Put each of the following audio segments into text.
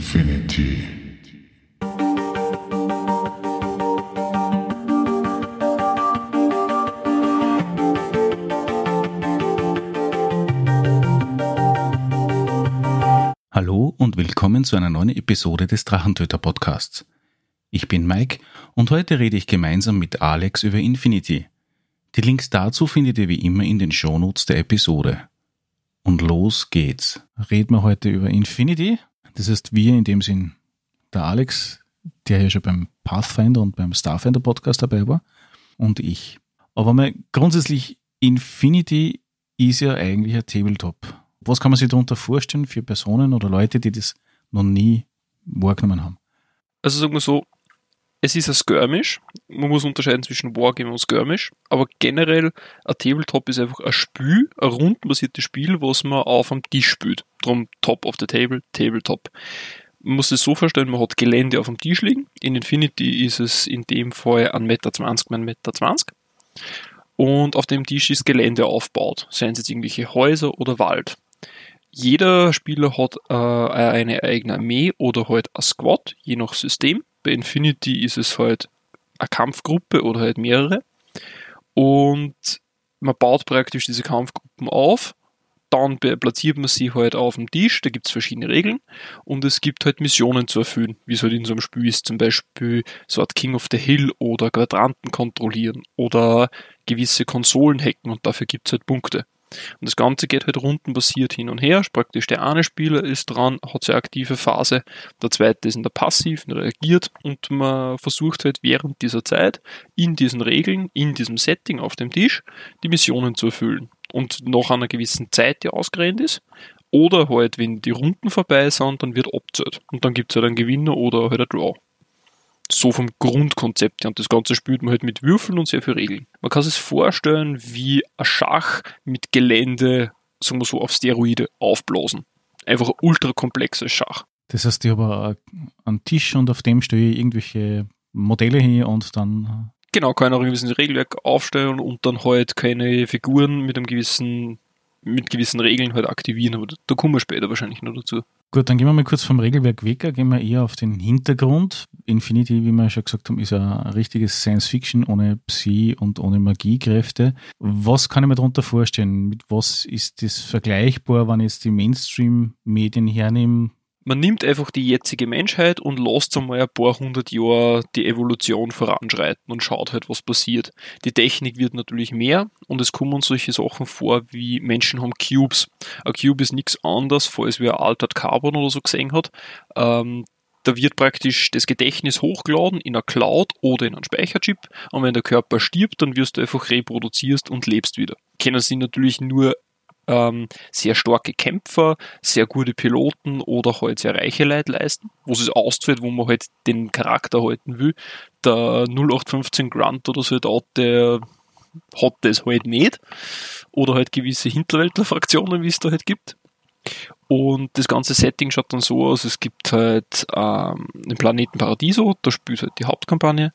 Infinity. Hallo und willkommen zu einer neuen Episode des Drachentöter Podcasts. Ich bin Mike und heute rede ich gemeinsam mit Alex über Infinity. Die Links dazu findet ihr wie immer in den Shownotes der Episode. Und los geht's. Reden wir heute über Infinity. Das heißt, wir in dem Sinn, der Alex, der ja schon beim Pathfinder und beim Starfinder Podcast dabei war, und ich. Aber mal grundsätzlich, Infinity ist ja eigentlich ein Tabletop. Was kann man sich darunter vorstellen für Personen oder Leute, die das noch nie wahrgenommen haben? Also sagen wir so, es ist ein Skirmish. Man muss unterscheiden zwischen Wargame und Skirmish. Aber generell, ein Tabletop ist einfach ein Spiel, ein rundenbasiertes Spiel, was man auf am Tisch spielt. Drum Top of the Table, Tabletop. Man muss es so vorstellen, man hat Gelände auf dem Tisch liegen. In Infinity ist es in dem Fall 1,20 Meter mal 1,20 Meter. Und auf dem Tisch ist Gelände aufgebaut. Seien es jetzt irgendwelche Häuser oder Wald. Jeder Spieler hat äh, eine eigene Armee oder halt ein Squad, je nach System. Bei Infinity ist es halt eine Kampfgruppe oder halt mehrere. Und man baut praktisch diese Kampfgruppen auf, dann platziert man sie halt auf dem Tisch, da gibt es verschiedene Regeln und es gibt halt Missionen zu erfüllen, wie es halt in so einem Spiel ist, zum Beispiel so Art King of the Hill oder Quadranten kontrollieren oder gewisse Konsolen hacken und dafür gibt es halt Punkte. Und das Ganze geht halt rundenbasiert hin und her. Praktisch der eine Spieler ist dran, hat seine aktive Phase, der zweite ist in der passiven, reagiert und man versucht halt während dieser Zeit in diesen Regeln, in diesem Setting auf dem Tisch die Missionen zu erfüllen. Und nach einer gewissen Zeit, die ausgerennt ist, oder halt, wenn die Runden vorbei sind, dann wird abzählt. Und dann gibt es halt einen Gewinner oder halt ein Draw so vom Grundkonzept her. Und das Ganze spielt man halt mit Würfeln und sehr viel Regeln. Man kann sich vorstellen, wie ein Schach mit Gelände, sagen wir so, auf Steroide aufblasen. Einfach ein ultra komplexes Schach. Das heißt, ich habe einen Tisch und auf dem stelle ich irgendwelche Modelle hin und dann. Genau, kann auch ein gewisses Regelwerk aufstellen und dann halt keine Figuren mit einem gewissen mit gewissen Regeln halt aktivieren, aber da kommen wir später wahrscheinlich noch dazu. Gut, dann gehen wir mal kurz vom Regelwerk weg, gehen wir eher auf den Hintergrund. Infinity, wie wir schon gesagt haben, ist ein richtiges Science-Fiction ohne Psi und ohne Magiekräfte. Was kann ich mir darunter vorstellen? Mit was ist das vergleichbar, wenn ich jetzt die Mainstream-Medien hernehme? Man nimmt einfach die jetzige Menschheit und lässt einmal ein paar hundert Jahre die Evolution voranschreiten und schaut halt, was passiert. Die Technik wird natürlich mehr und es kommen solche Sachen vor, wie Menschen haben Cubes. Ein Cube ist nichts anderes, falls wir Altered Carbon oder so gesehen hat. Ähm, da wird praktisch das Gedächtnis hochgeladen in einer Cloud oder in einen Speicherchip und wenn der Körper stirbt, dann wirst du einfach reproduzierst und lebst wieder. Kennen sie natürlich nur ähm, sehr starke Kämpfer, sehr gute Piloten oder halt sehr reiche Leute leisten, wo es auszahlt, wo man halt den Charakter halten will. Der 0815 Grunt oder so, der hat das halt nicht. Oder halt gewisse Hinterwäldler-Fraktionen, wie es da halt gibt. Und das ganze Setting schaut dann so aus, es gibt halt ähm, den Planeten Paradiso, da spielt halt die Hauptkampagne.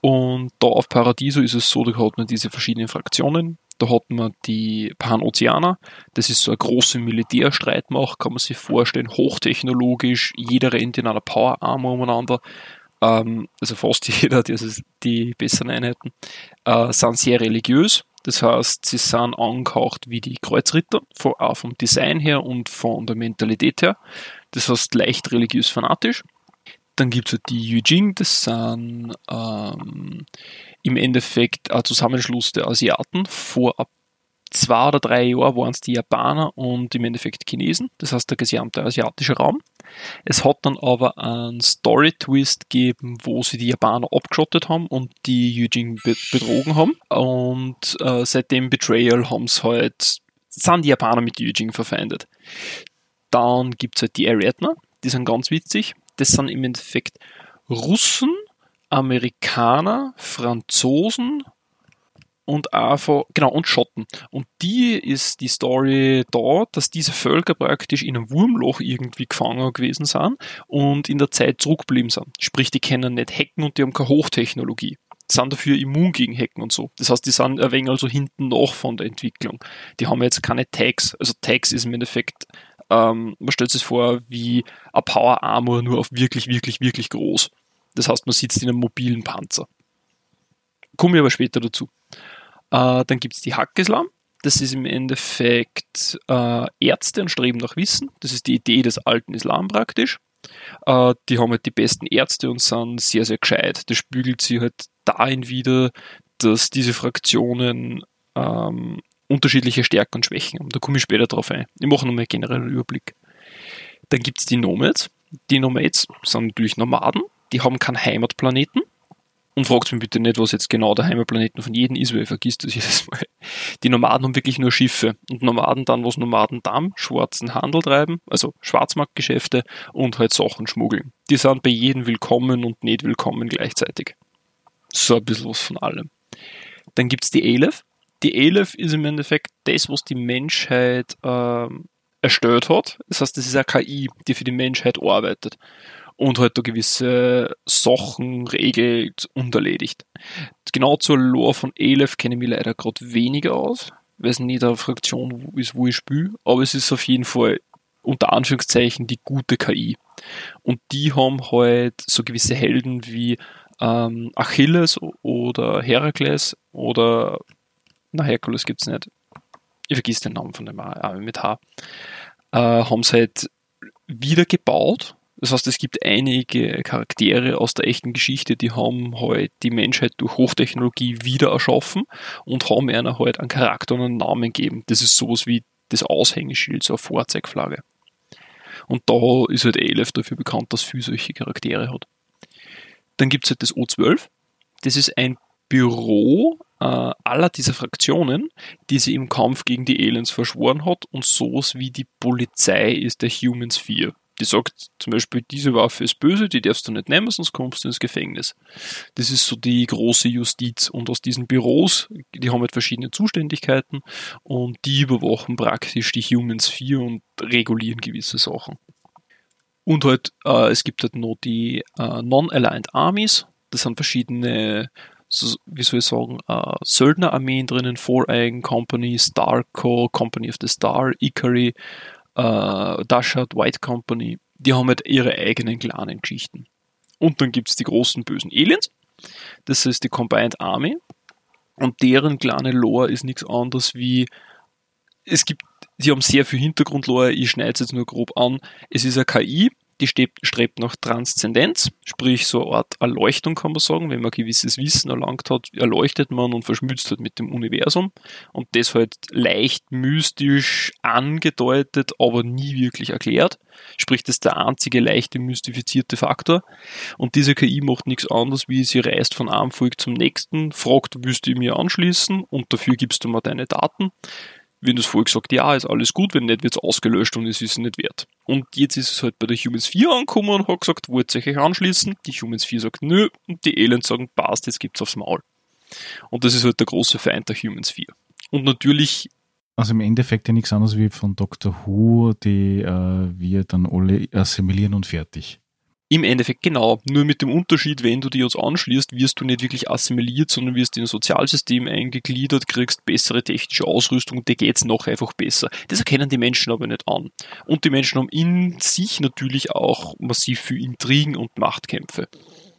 Und da auf Paradiso ist es so, da hat man diese verschiedenen Fraktionen, da hat man die Panozeaner. Das ist so eine große Militärstreitmacht, kann man sich vorstellen, hochtechnologisch. Jeder rennt in einer Power-Armor umeinander. Ähm, also fast jeder, das ist die besseren Einheiten, äh, sind sehr religiös. Das heißt, sie sind angehaucht wie die Kreuzritter, auch vom Design her und von der Mentalität her. Das heißt, leicht religiös fanatisch. Dann gibt es halt die Yujing, das sind ähm, im Endeffekt ein Zusammenschluss der Asiaten. Vor zwei oder drei Jahren waren es die Japaner und im Endeffekt Chinesen, das heißt der gesamte asiatische Raum. Es hat dann aber einen Story-Twist gegeben, wo sie die Japaner abgeschottet haben und die Yujing betrogen haben. Und äh, seit dem Betrayal haben sie halt, sind die Japaner mit Yujing verfeindet. Dann gibt es halt die Ariadna, die sind ganz witzig. Das sind im Endeffekt Russen, Amerikaner, Franzosen und einfach, genau, und Schotten. Und die ist die Story da, dass diese Völker praktisch in einem Wurmloch irgendwie gefangen gewesen sind und in der Zeit zurückgeblieben sind. Sprich, die kennen nicht Hacken und die haben keine Hochtechnologie. Sind dafür immun gegen Hacken und so. Das heißt, die sind ein wenig also hinten nach von der Entwicklung. Die haben jetzt keine Tags. Also Tags ist im Endeffekt Ähm, man stellt sich vor wie ein Power Armor nur auf wirklich, wirklich, wirklich groß. Das heißt, man sitzt in einem mobilen Panzer. Komme ich aber später dazu. Äh, dann gibt es die Hackislam. Das ist im Endeffekt äh, Ärzte und Streben nach Wissen. Das ist die Idee des alten Islam praktisch. Äh, die haben halt die besten Ärzte und sind sehr, sehr gescheit. Das spiegelt sich halt dahin wieder, dass diese Fraktionen ähm, unterschiedliche Stärken und Schwächen haben. Da komme ich später drauf ein. Ich mache nochmal einen generellen Überblick. Dann gibt es die Nomads. Die Nomads sind natürlich Nomaden. Die haben keinen Heimatplaneten. Und fragt mich bitte nicht, was jetzt genau der Heimatplaneten von jedem ist, weil ich vergisst das jedes Mal. Die Nomaden haben wirklich nur Schiffe. Und Nomaden dann, was Nomaden dann schwarzen Handel treiben, also Schwarzmarktgeschäfte und halt Sachen schmuggeln. Die sind bei jedem willkommen und nicht willkommen gleichzeitig. So ein bisschen was von allem. Dann gibt es die Aleph. Die Aleph ist im Endeffekt das, was die Menschheit ähm, erstellt hat. Das heißt, das ist eine KI, die für die Menschheit arbeitet und halt da gewisse Sachen regelt und erledigt. Genau zur Lore von Aleph kenne ich mich leider gerade weniger aus, weil es nicht eine Fraktion ist, wo ich spiele, aber es ist auf jeden Fall unter Anführungszeichen die gute KI. Und die haben halt so gewisse Helden wie ähm, Achilles oder Herakles oder na Herkules gibt's nicht. Ich vergiss den Namen von dem Arme mit H. Äh, haben sie halt wieder gebaut. Das heißt, es gibt einige Charaktere aus der echten Geschichte, die haben halt die Menschheit durch Hochtechnologie wieder erschaffen und haben einer halt einen Charakter und einen Namen gegeben. Das ist sowas wie das Aushängeschild, so eine Vorzeigflagge. Und da ist halt Aleph dafür bekannt, dass viel solche Charaktere hat. Dann gibt es halt das O12. Das ist ein Büro äh, aller dieser Fraktionen, die sie im Kampf gegen die Aliens verschworen hat und sowas wie die Polizei ist der Human Sphere. Die sagt zum Beispiel, diese Waffe ist böse, die darfst du nicht nehmen, sonst kommst du ins Gefängnis. Das ist so die große Justiz. Und aus diesen Büros, die haben halt verschiedene Zuständigkeiten und die überwachen praktisch die Human Sphere und regulieren gewisse Sachen. Und halt, äh, es gibt halt noch die äh, Non-Aligned Armies. Das sind verschiedene, so, wie soll ich sagen, äh, Söldnerarmeen drinnen, Four-Eigen Company, Starco, Company of the Star, Ikari, äh, Dashard, White Company. Die haben halt ihre eigenen kleinen Geschichten. Und dann gibt es die großen bösen Aliens. Das ist die Combined Army. Und deren kleine Lore ist nichts anderes wie, es gibt Sie haben sehr viel Hintergrundlore, ich schneide es jetzt nur grob an. Es ist eine KI, die strebt, nach Transzendenz, sprich so eine Art Erleuchtung kann man sagen. Wenn man gewisses Wissen erlangt hat, erleuchtet man und verschmilzt halt mit dem Universum. Und das halt leicht mystisch angedeutet, aber nie wirklich erklärt. Sprich, das ist der einzige leichte mystifizierte Faktor. Und diese KI macht nichts anderes, wie sie reist von einem Volk zum nächsten, fragt, willst du mir anschließen und dafür gibst du mir deine Daten wenn das Volk sagt, ja, ist alles gut, wenn nicht, wird es ausgelöscht und es ist nicht wert. Und jetzt ist es halt bei der Humans 4 angekommen und hat gesagt, wollt ihr euch anschließen? Die Humans 4 sagt, nö, und die Aliens sagen, passt, jetzt gibt's aufs Maul. Und das ist halt der große Feind der Humans 4. Und natürlich also im Endeffekt ja nichts anderes wie von Dr. Who, die äh, wir dann alle assimilieren und fertig. Im Endeffekt genau, nur mit dem Unterschied, wenn du dich uns anschließt, wirst du nicht wirklich assimiliert, sondern wirst in ein Sozialsystem eingegliedert, kriegst bessere technische Ausrüstung und dir geht's noch einfach besser. Das erkennen die Menschen aber nicht an. Und die Menschen haben in sich natürlich auch massiv viel Intrigen und Machtkämpfe.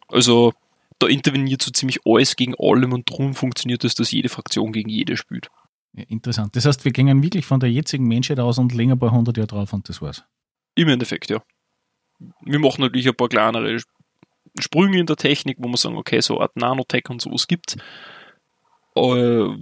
Also da interveniert so ziemlich alles gegen allem und darum funktioniert es, dass jede Fraktion gegen jede spielt. Ja, interessant. Das heißt, wir gehen wirklich von der jetzigen Menschheit aus und legen ein paar hundert Jahre drauf und das war's. Im Endeffekt, ja wir machen natürlich ein paar kleinere Sprünge in der Technik, wo wir sagen, okay, so Art Nanotech und sowas gibt äh,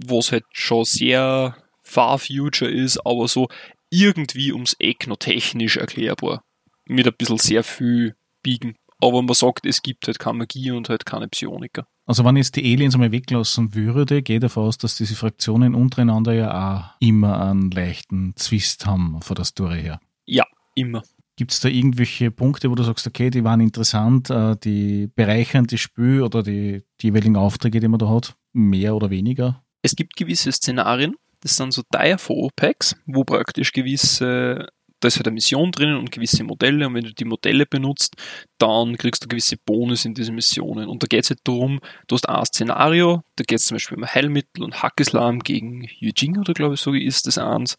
was halt schon sehr far future ist, aber so irgendwie ums Eck noch technisch erklärbar. Mit ein bisschen sehr viel Biegen. Aber man sagt, es gibt halt keine Magie und halt keine Psioniker. Also wenn jetzt die Aliens einmal weglassen würde, geht davon aus, dass diese Fraktionen untereinander ja auch immer einen leichten Zwist haben von der Story her. Ja, immer. Gibt es da irgendwelche Punkte, wo du sagst, okay, die waren interessant, äh, die bereichern das Spiel oder die, die jeweiligen Aufträge, die man da hat, mehr oder weniger? Es gibt gewisse Szenarien, das sind so Dire-Packs, wo praktisch gewisse da ist halt eine Mission drinnen und gewisse Modelle und wenn du die Modelle benutzt, dann kriegst du gewisse Bonus in diese Missionen. Und da geht es halt darum, du hast ein Szenario, da geht es zum Beispiel um Heilmittel und Hackislam gegen Eugene oder glaube ich so ist das eins.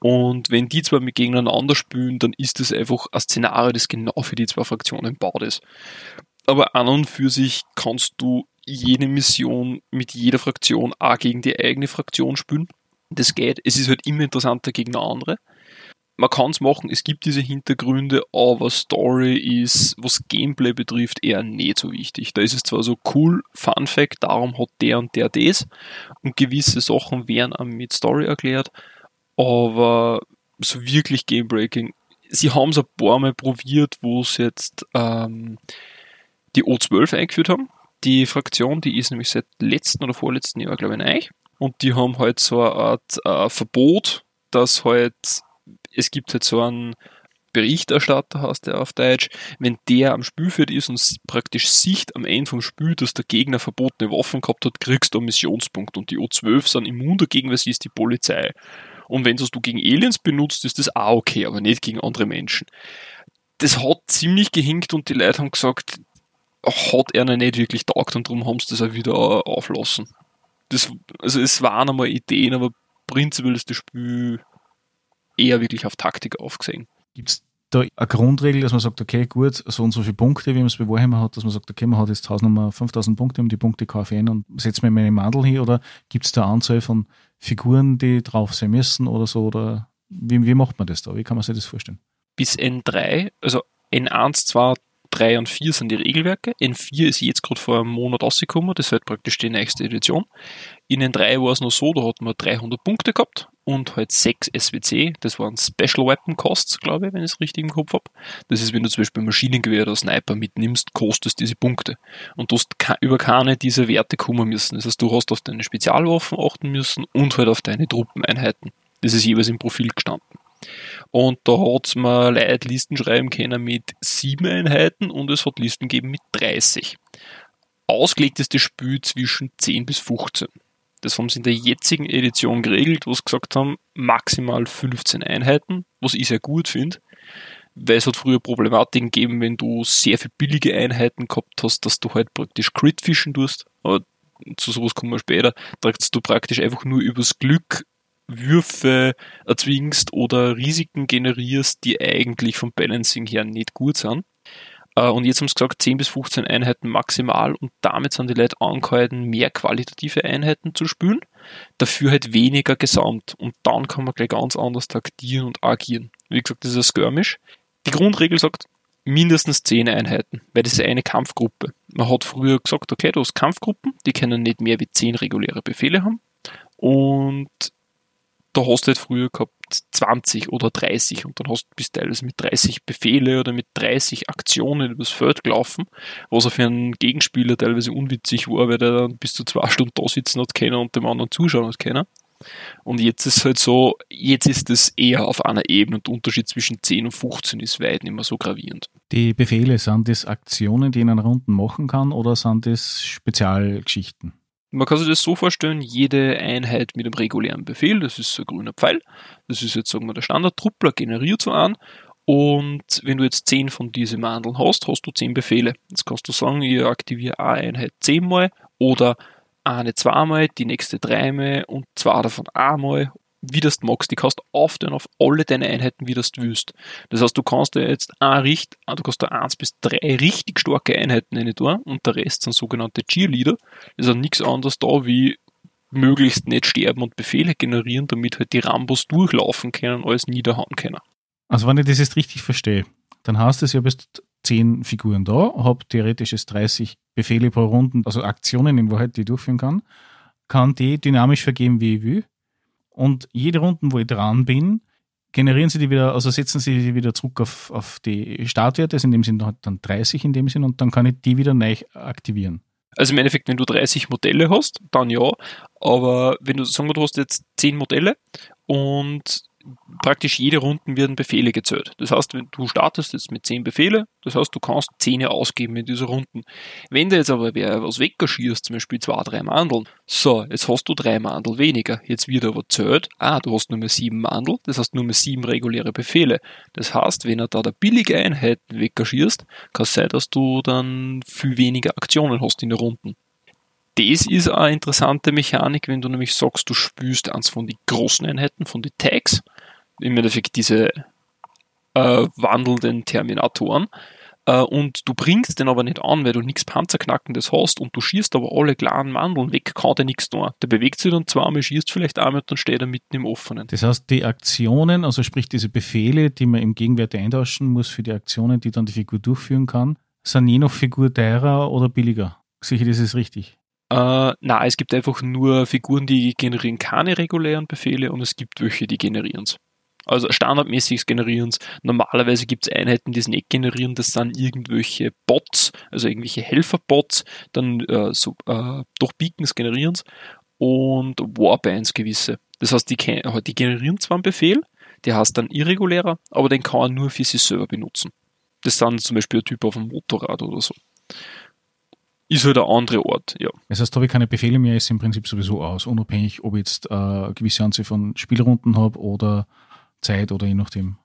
Und wenn die zwei mit gegeneinander spielen, dann ist das einfach ein Szenario, das genau für die zwei Fraktionen baut ist. Aber an und für sich kannst du jede Mission mit jeder Fraktion auch gegen die eigene Fraktion spielen. Das geht. Es ist halt immer interessanter gegen eine andere man kann es machen, es gibt diese Hintergründe, aber Story ist, was Gameplay betrifft, eher nicht so wichtig. Da ist es zwar so cool, Fun Fact, darum hat der und der das und gewisse Sachen werden einem mit Story erklärt, aber so wirklich Gamebreaking. Sie haben es ein paar Mal probiert, wo sie jetzt ähm, die O12 eingeführt haben. Die Fraktion, die ist nämlich seit letzten oder vorletzten Jahr, glaube ich, neu. Und die haben halt so eine Art äh, Verbot, dass halt es gibt halt so einen Berichterstatter, heißt der auf Deutsch, wenn der am Spielfeld ist und praktisch sieht am Ende vom Spiel, dass der Gegner verbotene Waffen gehabt hat, kriegst du einen Missionspunkt. Und die O12 sind immun dagegen, weil sie ist die Polizei. Und wenn du gegen Aliens benutzt, ist das auch okay, aber nicht gegen andere Menschen. Das hat ziemlich gehinkt und die Leute haben gesagt, hat er nicht wirklich taugt und darum haben sie das auch wieder auflassen. Das, also es waren einmal Ideen, aber prinzipiell ist das Spiel eher wirklich auf Taktik aufgesehen. Gibt es da eine Grundregel, dass man sagt, okay, gut, so und so viele Punkte, wie man es bei Warhammer hat, dass man sagt, okay, man hat jetzt Hausnummer 5000 Punkte, um die Punkte kaufe ich ein und setze mir meine Mandel hin oder gibt es da eine Anzahl von Figuren, die drauf sein müssen oder so oder wie, wie macht man das da? Wie kann man sich das vorstellen? Bis N3, also N1, 2, 3 und 4 sind die Regelwerke. N4 ist jetzt gerade vor einem Monat rausgekommen, das wird praktisch die nächste Edition. In N3 war es noch so, da hat man 300 Punkte gehabt und halt 6 SWC, das waren Special Weapon Costs, glaube ich, wenn ich es richtig im Kopf habe. Das ist, wenn du zum Beispiel Maschinengewehr oder Sniper mitnimmst, kostest diese Punkte. Und du hast über keine dieser Werte kommen müssen. Das heißt, du hast auf deine Spezialwaffen achten müssen und halt auf deine Truppeneinheiten. Das ist jeweils im Profil gestanden. Und da hat man Leute Listen schreiben können mit 7 Einheiten und es hat Listen gegeben mit 30. Ausgelegt ist das Spiel zwischen 10 bis 15. Das haben sie in der jetzigen Edition geregelt, wo sie gesagt haben, maximal 15 Einheiten, was ich sehr gut finde, weil es hat früher Problematiken gegeben, wenn du sehr viele billige Einheiten gehabt hast, dass du halt praktisch Crit-Fischen tust, aber zu sowas kommen wir später, dass du praktisch einfach nur übers Glück Würfe erzwingst oder Risiken generierst, die eigentlich vom Balancing her nicht gut sind. Äh, und jetzt haben sie gesagt, 10 bis 15 Einheiten maximal und damit sind die Leute angehalten, mehr qualitative Einheiten zu spielen, dafür halt weniger gesamt. Und dann kann man gleich ganz anders taktieren und agieren. Wie gesagt, das ist ein Skirmish. Die Grundregel sagt mindestens 10 Einheiten, weil das ist eine Kampfgruppe. Man hat früher gesagt, okay, du hast Kampfgruppen, die können nicht mehr wie 10 reguläre Befehle haben. Und da hast du halt früher gehabt 20 oder 30 und dann hast du bis teilweise mit 30 Befehle oder mit 30 Aktionen übers Feld gelaufen, was auch für einen Gegenspieler teilweise unwitzig war, weil der dann bis zu zwei Stunden da sitzen hat können und dem anderen zuschauen hat können. Und jetzt ist halt so, jetzt ist es eher auf einer Ebene und der Unterschied zwischen 10 und 15 ist weit nicht mehr so gravierend. Die Befehle, sind das Aktionen, die in einer Runde machen kann oder sind das Spezialgeschichten? Man kann sich das so vorstellen, jede Einheit mit einem regulären Befehl, das ist so ein grüner Pfeil, das ist jetzt sagen wir der Standard-Truppler, generiert so an und wenn du jetzt 10 von diesen Mandeln hast, hast du 10 Befehle. Jetzt kannst du sagen, ich aktiviere eine Einheit 10 mal oder eine zweimal, die nächste dreimal und zwei davon einmal wie du es magst. Die kannst du aufteilen auf alle deine Einheiten, wie du es willst. Das heißt, du kannst dir jetzt ein Richt, du kannst da eins bis drei richtig starke Einheiten rein tun und der Rest sind sogenannte Cheerleader. Das ist nichts anderes da wie möglichst nicht sterben und Befehle generieren, damit halt die Rambos durchlaufen können, alles niederhauen können. Also wenn ich das jetzt richtig verstehe, dann heißt es, habe jetzt zehn Figuren da, habe theoretisch jetzt 30 Befehle pro Runde, also Aktionen in Wahrheit, die ich durchführen kann, kann die dynamisch vergeben, wie ich will und jede Runde, wo ich dran bin, generieren sie die wieder, also setzen sie die wieder zurück auf, auf die Startwerte, also in dem Sinne dann 30 in dem Sinn und dann kann ich die wieder neu aktivieren. Also im Endeffekt, wenn du 30 Modelle hast, dann ja, aber wenn du, sagen wir, du hast jetzt 10 Modelle und praktisch jede Runden werden Befehle gezählt. Das heißt, wenn du startest jetzt mit zehn Befehle, das heißt, du kannst zehn ausgeben in dieser Runden. Wenn du jetzt aber wer was weggeschierst, zum Beispiel zwei, drei Mandeln, so, jetzt hast du drei Mandel weniger. Jetzt wird aber zählt, ah, du hast nur mehr sieben Mandel, das heißt nur mehr sieben reguläre Befehle. Das heißt, wenn er da der billige Einheiten weggeschierst, kann es sein, dass du dann viel weniger Aktionen hast in der Runden das ist eine interessante Mechanik, wenn du nämlich sagst, du spürst eins von den großen Einheiten, von den Tags, im Endeffekt diese äh, wandelnden Terminatoren, äh, und du bringst den aber nicht an, weil du nichts Panzerknackendes hast und du schießt aber alle klaren Mandeln weg, kann der nichts tun. Der bewegt sich dann zweimal, schießt vielleicht einmal und dann steht er mitten im Offenen. Das heißt, die Aktionen, also sprich diese Befehle, die man im Gegenwert eintauschen muss für die Aktionen, die dann die Figur durchführen kann, sind je nach Figur teurer oder billiger. Sicher, das ist richtig. Äh, na, es gibt einfach nur Figuren, die generieren keine regulären Befehle und es gibt welche, die generieren es. Also standardmäßig generieren es. Normalerweise gibt es Einheiten, die es nicht generieren. Das sind irgendwelche Bots, also irgendwelche Helferbots, dann äh, so, äh, durch Beacons generieren es und Warbands gewisse. Das heißt, die, die generieren zwar einen Befehl, der heißt dann irregulärer, aber den kann man nur für sich selber benutzen. Das sind zum Beispiel ein Typ auf einem Motorrad oder so ist halt ein anderer Ort, ja. Das heißt, da habe ich keine Befehle mehr, ist im Prinzip sowieso aus, unabhängig, ob ich jetzt äh, eine gewisse Anzahl von Spielrunden habe oder Zeit oder je nachdem.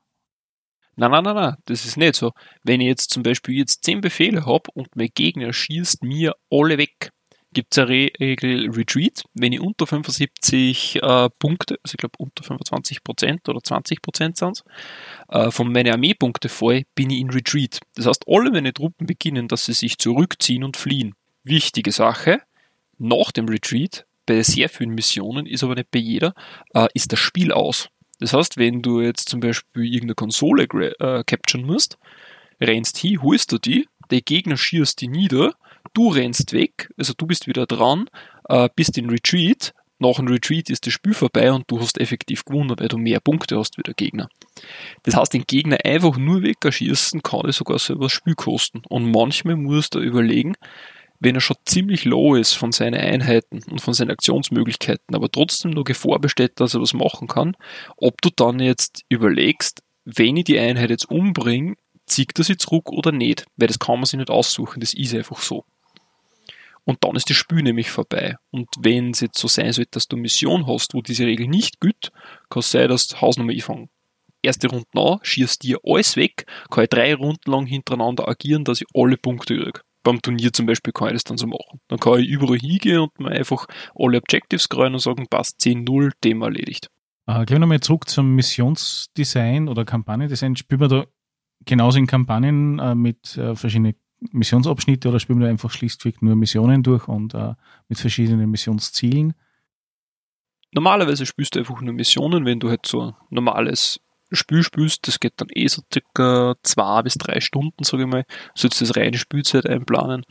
Nein, nein, nein, nein, das ist nicht so. Wenn ich jetzt zum Beispiel jetzt zehn Befehle habe und mein Gegner schießt mir alle weg, gibt es eine Regel Retreat. Wenn ich unter 75 äh, Punkte, also ich glaube unter 25 Prozent oder 20 Prozent sind äh, von meinen Armeepunkte fall, bin ich in Retreat. Das heißt, alle meine Truppen beginnen, dass sie sich zurückziehen und fliehen. Wichtige Sache, nach dem Retreat, bei sehr vielen Missionen, ist aber nicht bei jeder, äh, ist das Spiel aus. Das heißt, wenn du jetzt zum Beispiel irgendeine Konsole äh, capturen musst, rennst hin, holst du die, der Gegner schießt die nieder du rennst weg, also du bist wieder dran, äh, bist in Retreat, nach dem Retreat ist das Spiel vorbei und du hast effektiv gewonnen, weil du mehr Punkte hast wie der Gegner. Das heißt, den Gegner einfach nur wegschießen kann er sogar selber das Spiel kosten. Und manchmal musst du überlegen, wenn er schon ziemlich low ist von seinen Einheiten und von seinen Aktionsmöglichkeiten, aber trotzdem noch Gefahr besteht, dass er was machen kann, ob du dann jetzt überlegst, wenn ich die Einheit jetzt umbringe, zieht er sie zurück oder nicht, weil das kann man sich nicht aussuchen, das ist einfach so. Und dann ist das Spiel nämlich vorbei. Und wenn es jetzt so sein sollte, dass du eine Mission hast, wo diese Regel nicht gilt, kann es sein, dass Hausnummer ich fange erste Runde an, schießt dir alles weg, kann ich drei Runden lang hintereinander agieren, dass ich alle Punkte kriege. Beim Turnier zum Beispiel kann ich das dann so machen. Dann kann ich überall hingehen und mir einfach alle Objectives greifen und sagen, passt 10-0, Thema erledigt. Äh, gehen wir nochmal zurück zum Missionsdesign oder Kampagnendesign. Spielen wir da genauso in Kampagnen äh, mit äh, verschiedenen Missionsabschnitte oder spielen wir einfach schlichtweg nur Missionen durch und äh, mit verschiedenen Missionszielen? Normalerweise spielst du einfach nur Missionen, wenn du halt so ein normales Spiel spielst, das geht dann eh so circa zwei bis drei Stunden, sage ich mal, sollst du das reine Spielzeit einplanen.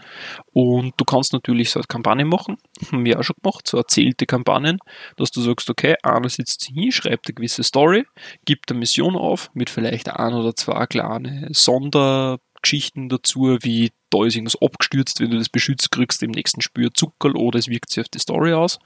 Und du kannst natürlich so eine Kampagne machen, haben wir auch schon gemacht, so erzählte Kampagnen, dass du sagst, okay, einer sitzt hin, schreibt eine gewisse Story, gibt eine Mission auf, mit vielleicht ein oder zwei kleine Sonder Geschichten dazu, wie da ist irgendwas abgestürzt, wenn du das beschützt, kriegst im nächsten Spiel Zuckerl oder es wirkt sich auf die Story aus.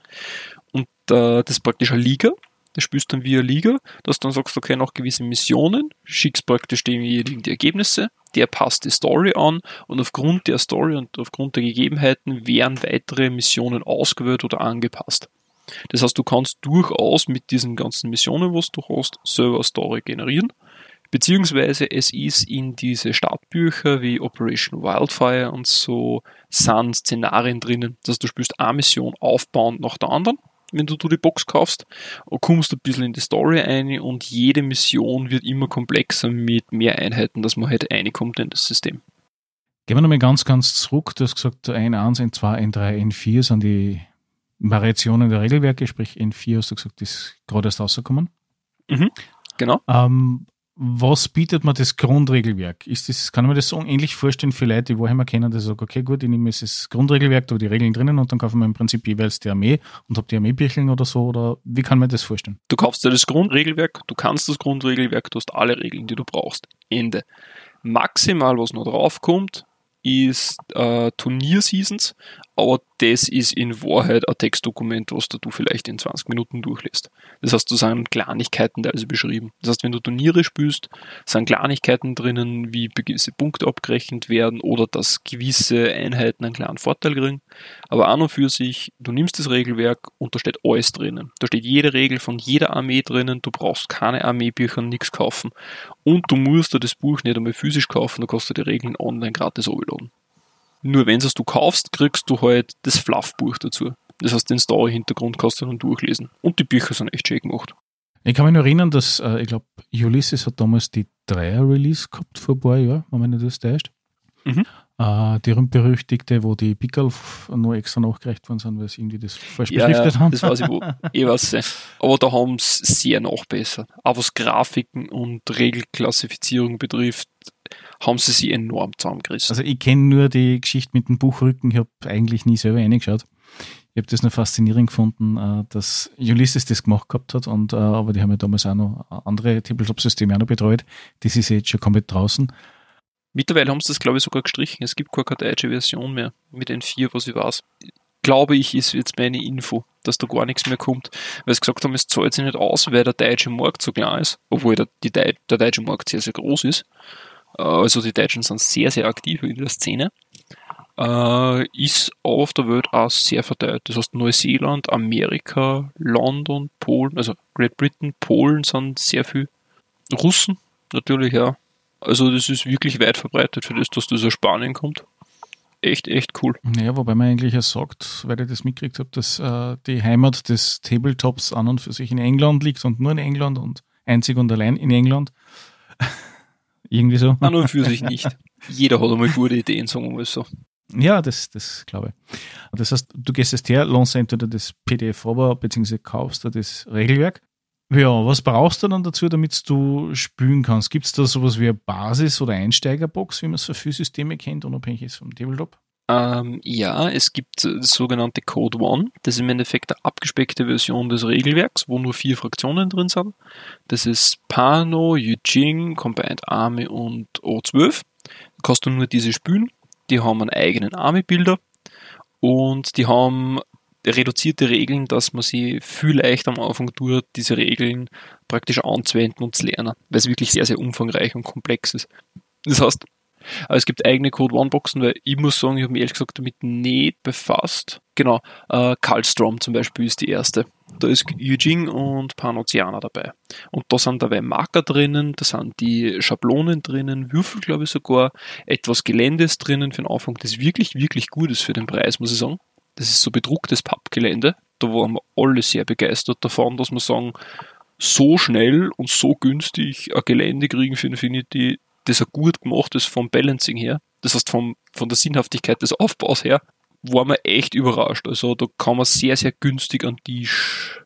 Und äh, das ist praktisch eine Liga. Das spielst du dann eine Liga, dass du dann sagst, okay, nach gewissen Missionen, schickst praktisch demjenigen die Ergebnisse, der passt die Story an und aufgrund der Story und aufgrund der Gegebenheiten werden weitere Missionen ausgewählt oder angepasst. Das heißt, du kannst durchaus mit diesen ganzen Missionen, was du hast, selber Story generieren Beziehungsweise es ist in diese Startbücher wie Operation Wildfire und so sind Szenarien drinnen, dass du spielst eine Mission aufbauend nach der anderen, wenn du, du die Box kaufst, kommst ein bisschen in die Story ein und jede Mission wird immer komplexer mit mehr Einheiten, dass man halt reinkommt in das System. Gehen wir nochmal ganz, ganz zurück. Du hast gesagt, N1, N2, N3, N4 sind die Variationen der Regelwerke, sprich N4 hast du gesagt, ist gerade erst rausgekommen. Mhm, genau. Ähm, was bietet man das Grundregelwerk? Ist das, kann man das so ähnlich vorstellen für Leute, die Warhammer kennen, die sagen, okay, gut, ich nehme jetzt das Grundregelwerk, da die Regeln drinnen und dann kaufen wir im Prinzip jeweils die Armee und habe die Armeebircheln oder so, oder wie kann man das vorstellen? Du kaufst dir das Grundregelwerk, du kannst das Grundregelwerk, du hast alle Regeln, die du brauchst. Ende. Maximal, was noch draufkommt, ist äh, Turnierseasons, aber das ist in Wahrheit ein Textdokument, was du vielleicht in 20 Minuten durchlässt. Das heißt, da sind Kleinigkeiten teilweise beschrieben. Das heißt, wenn du Turniere spielst, sind Kleinigkeiten drinnen, wie gewisse Punkte abgerechnet werden oder dass gewisse Einheiten einen kleinen Vorteil kriegen. Aber an und für sich, du nimmst das Regelwerk und da steht alles drinnen. Da steht jede Regel von jeder Armee drinnen, du brauchst keine Armeebücher, nichts kaufen. Und du musst dir das Buch nicht einmal physisch kaufen, da kannst du die Regeln online gratis runterladen. Nur wenn es du kaufst, kriegst du halt das Fluffbuch dazu. Das heißt, den Story-Hintergrund kannst du dann durchlesen. Und die Bücher sind echt schön gemacht. Ich kann mich noch erinnern, dass, äh, ich glaube, Ulysses hat damals die Dreier-Release gehabt vor ein paar Jahren, wenn man nicht das täuscht. Mhm. Äh, die berüchtigte, wo die Pickel noch extra nachgereicht worden sind, weil sie irgendwie das falsch ja, beschriftet ja, haben. Das weiß ich wo. ich weiß nicht. Aber da haben sie sehr nachbessert. Auch was Grafiken und Regelklassifizierung betrifft, haben sie sich enorm zusammengerissen. Also ich kenne nur die Geschichte mit dem Buchrücken, ich habe eigentlich nie selber reingeschaut. Ich habe das nur faszinierend gefunden, äh, dass Ulysses das gemacht gehabt hat, und, äh, aber die haben ja damals auch noch andere Tabletop-Systeme auch noch betreut. Das ist jetzt schon komplett draußen. Mittlerweile haben sie das, glaube ich, sogar gestrichen. Es gibt keine deutsche Version mehr mit den vier, was ich weiß. Glaube ich, ist jetzt meine Info, dass da gar nichts mehr kommt. Weil sie gesagt haben, es zahlt sich nicht aus, weil der deutsche Markt so klein ist, obwohl der, die, der deutsche Markt sehr, sehr groß ist. Also die Deutschen sind sehr, sehr aktiv in der Szene. Äh, ist auf der Welt auch sehr verteilt. Das heißt Neuseeland, Amerika, London, Polen, also Great Britain, Polen sind sehr viel. Russen natürlich, ja. Also das ist wirklich weit verbreitet für das, dass das aus Spanien kommt. Echt, echt cool. Naja, wobei man eigentlich ja sagt, weil ich das mitgekriegt habe, dass äh, die Heimat des Tabletops an und für sich in England liegt und nur in England und einzig und allein in England. Irgendwie so. An und für sich nicht. Jeder hat einmal gute Ideen, sagen wir mal so. Ja, das, das glaube ich. Das heißt, du gehst jetzt her, launchst entweder das PDF runter, beziehungsweise kaufst du das Regelwerk. Ja, was brauchst du dann dazu, damit du spielen kannst? Gibt es da sowas wie eine Basis- oder Einsteigerbox, wie man es für viele Systeme kennt, unabhängig ist vom Tabletop? Ähm, ja, es gibt das sogenannte Code One. Das ist im Endeffekt eine abgespeckte Version des Regelwerks, wo nur vier Fraktionen drin sind. Das ist Pano, Yujing, Combined Army und O12. Du kannst du nur diese spielen. Die haben einen eigenen Army-Bilder und die haben reduzierte Regeln, dass man sie viel leichter am Anfang tut, diese Regeln praktisch anzuwenden und zu lernen, weil es wirklich sehr, sehr umfangreich und komplex ist. Das heißt, aber es gibt eigene Code One Boxen, weil ich muss sagen, ich habe mich ehrlich gesagt damit nicht befasst. Genau, äh, Kalstrom zum Beispiel ist die erste. Da ist Eugene und Panoceana dabei. Und da sind dabei Marker drinnen, da sind die Schablonen drinnen, Würfel glaube ich sogar, etwas Geländes drinnen für den Anfang, das wirklich, wirklich gut ist für den Preis, muss ich sagen. Das ist so bedrucktes Pappgelände. Da waren wir alle sehr begeistert davon, dass wir sagen, so schnell und so günstig ein Gelände kriegen für Infinity, das er gut gemacht ist vom Balancing her, das heißt vom, von der Sinnhaftigkeit des Aufbaus her, war man echt überrascht. Also da kann man sehr, sehr günstig an Tisch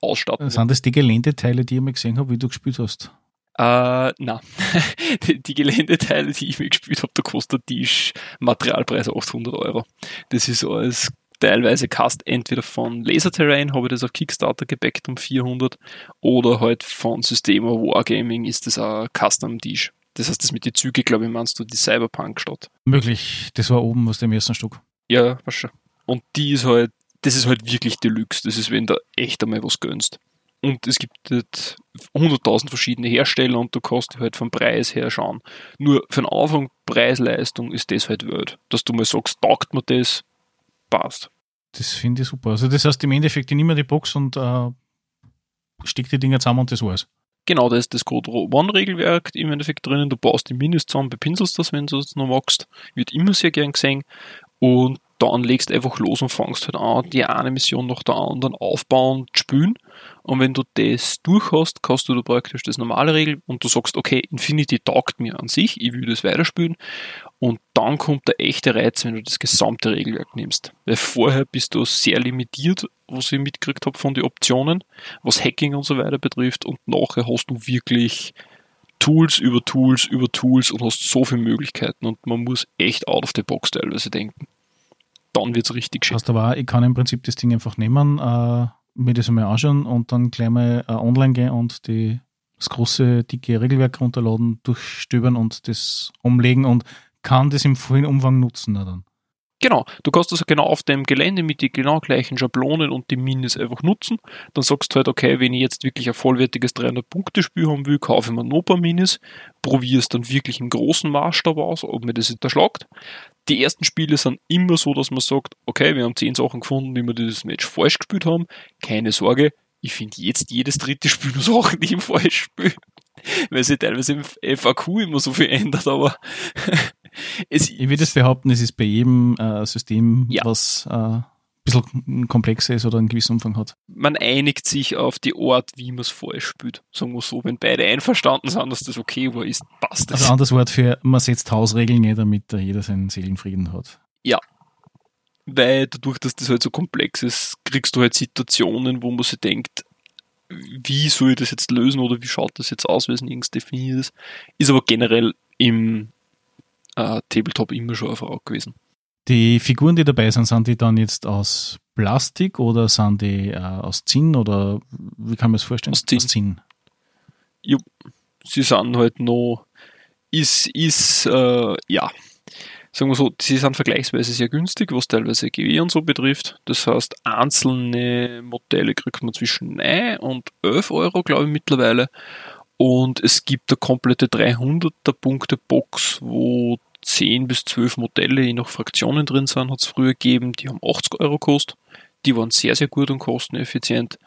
ausstatten. Sind das die Geländeteile, die ich mal gesehen habe, wie du gespielt hast? Äh, na, die, die Geländeteile, die ich mir gespielt habe, da kostet Tisch Materialpreis 800 Euro. Das ist alles teilweise Cast entweder von Laser Terrain, habe ich das auf Kickstarter gebackt um 400, oder halt von Systema Wargaming ist das ein Custom Tisch. Das heißt, das mit den Zügen, glaube ich, meinst du die Cyberpunk statt. Möglich. Das war oben aus dem ersten Stück. Ja, was schon. Und die ist halt, das ist halt wirklich Deluxe. Das ist, wenn du echt einmal was gönnst. Und es gibt halt 100.000 verschiedene Hersteller und du kannst halt vom Preis her schauen. Nur für den Anfang Preis-Leistung ist das halt wert. Dass du mal sagst, taugt mir das, passt. Das finde ich super. Also das heißt im Endeffekt, ich nehme die Box und äh, stecke die Dinger zusammen und das war's. Genau, da ist das Code One-Regelwerk im Endeffekt drinnen. Du baust die Minis zusammen, bepinselst das, wenn du es noch magst. Wird immer sehr gern gesehen. Und dann legst du einfach los und fangst halt an, die eine Mission nach der anderen aufbauen, spülen. Und wenn du das durch hast, kannst du da praktisch das normale Regel und du sagst, okay, Infinity taugt mir an sich, ich will das weiterspielen. Und dann kommt der echte Reiz, wenn du das gesamte Regelwerk nimmst. Weil vorher bist du sehr limitiert, was ich mitgekriegt habe von den Optionen, was Hacking und so weiter betrifft. Und nachher hast du wirklich Tools über Tools über Tools und hast so viele Möglichkeiten und man muss echt out of the box teilweise denken. Dann wird es richtig schön. Heißt aber auch, ich kann im Prinzip das Ding einfach nehmen, äh, mir das einmal anschauen und dann gleich mal äh, online gehen und die, das große, dicke Regelwerk runterladen, durchstöbern und das umlegen und kann das im vollen Umfang nutzen dann. Genau, du kannst also genau auf dem Gelände mit den genau gleichen Schablonen und die Minis einfach nutzen. Dann sagst du halt, okay, wenn ich jetzt wirklich ein vollwertiges 300-Punkte-Spiel haben will, kaufe ich mir noch ein paar Minis, probiere es dann wirklich im großen Maßstab aus, ob mir das hinterschlagt. Die ersten Spiele sind immer so, dass man sagt, okay, wir haben 10 Sachen gefunden, die wir dieses Match falsch gespielt haben. Keine Sorge, ich finde jetzt jedes dritte Spiel nur Sachen, die ich falsch spiele. Weil sich teilweise im FAQ immer so viel ändert, aber es ich würde es behaupten, es ist bei jedem äh, System, ja. was äh, ein bisschen komplexer ist oder einen gewissen Umfang hat. Man einigt sich auf die Art, wie man es vorher spielt. Sagen wir so, wenn beide einverstanden sind, dass das okay war, ist, passt das. Also anderes Wort für, man setzt Hausregeln nicht, damit jeder seinen Seelenfrieden hat. Ja. Weil dadurch, dass das halt so komplex ist, kriegst du halt Situationen, wo man sich denkt, wie soll ich das jetzt lösen oder wie schaut das jetzt aus, weil es nirgends definiert ist. Ist aber generell im äh, Tabletop immer schon eine Frage gewesen. Die Figuren, die dabei sind, sind die dann jetzt aus Plastik oder sind die äh, aus Zinn oder wie kann man es vorstellen? Aus Zinn. Aus Zinn. Ja, sie sind halt noch, ist, ist, äh, ja, sagen wir so, sie sind vergleichsweise sehr günstig, was teilweise GW und so betrifft. Das heißt, einzelne Modelle kriegt man zwischen 9 und 11 Euro, glaube ich, mittlerweile. Und es gibt eine komplette 300er Punkte Box, wo 10 bis 12 Modelle je nach Fraktionen drin sind, hat es früher gegeben. Die haben 80 Euro gekostet. Die waren sehr, sehr gut und kosteneffizient.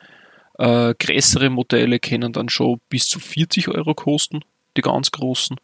Äh, größere Modelle können dann schon bis zu 40 Euro kosten, die ganz großen.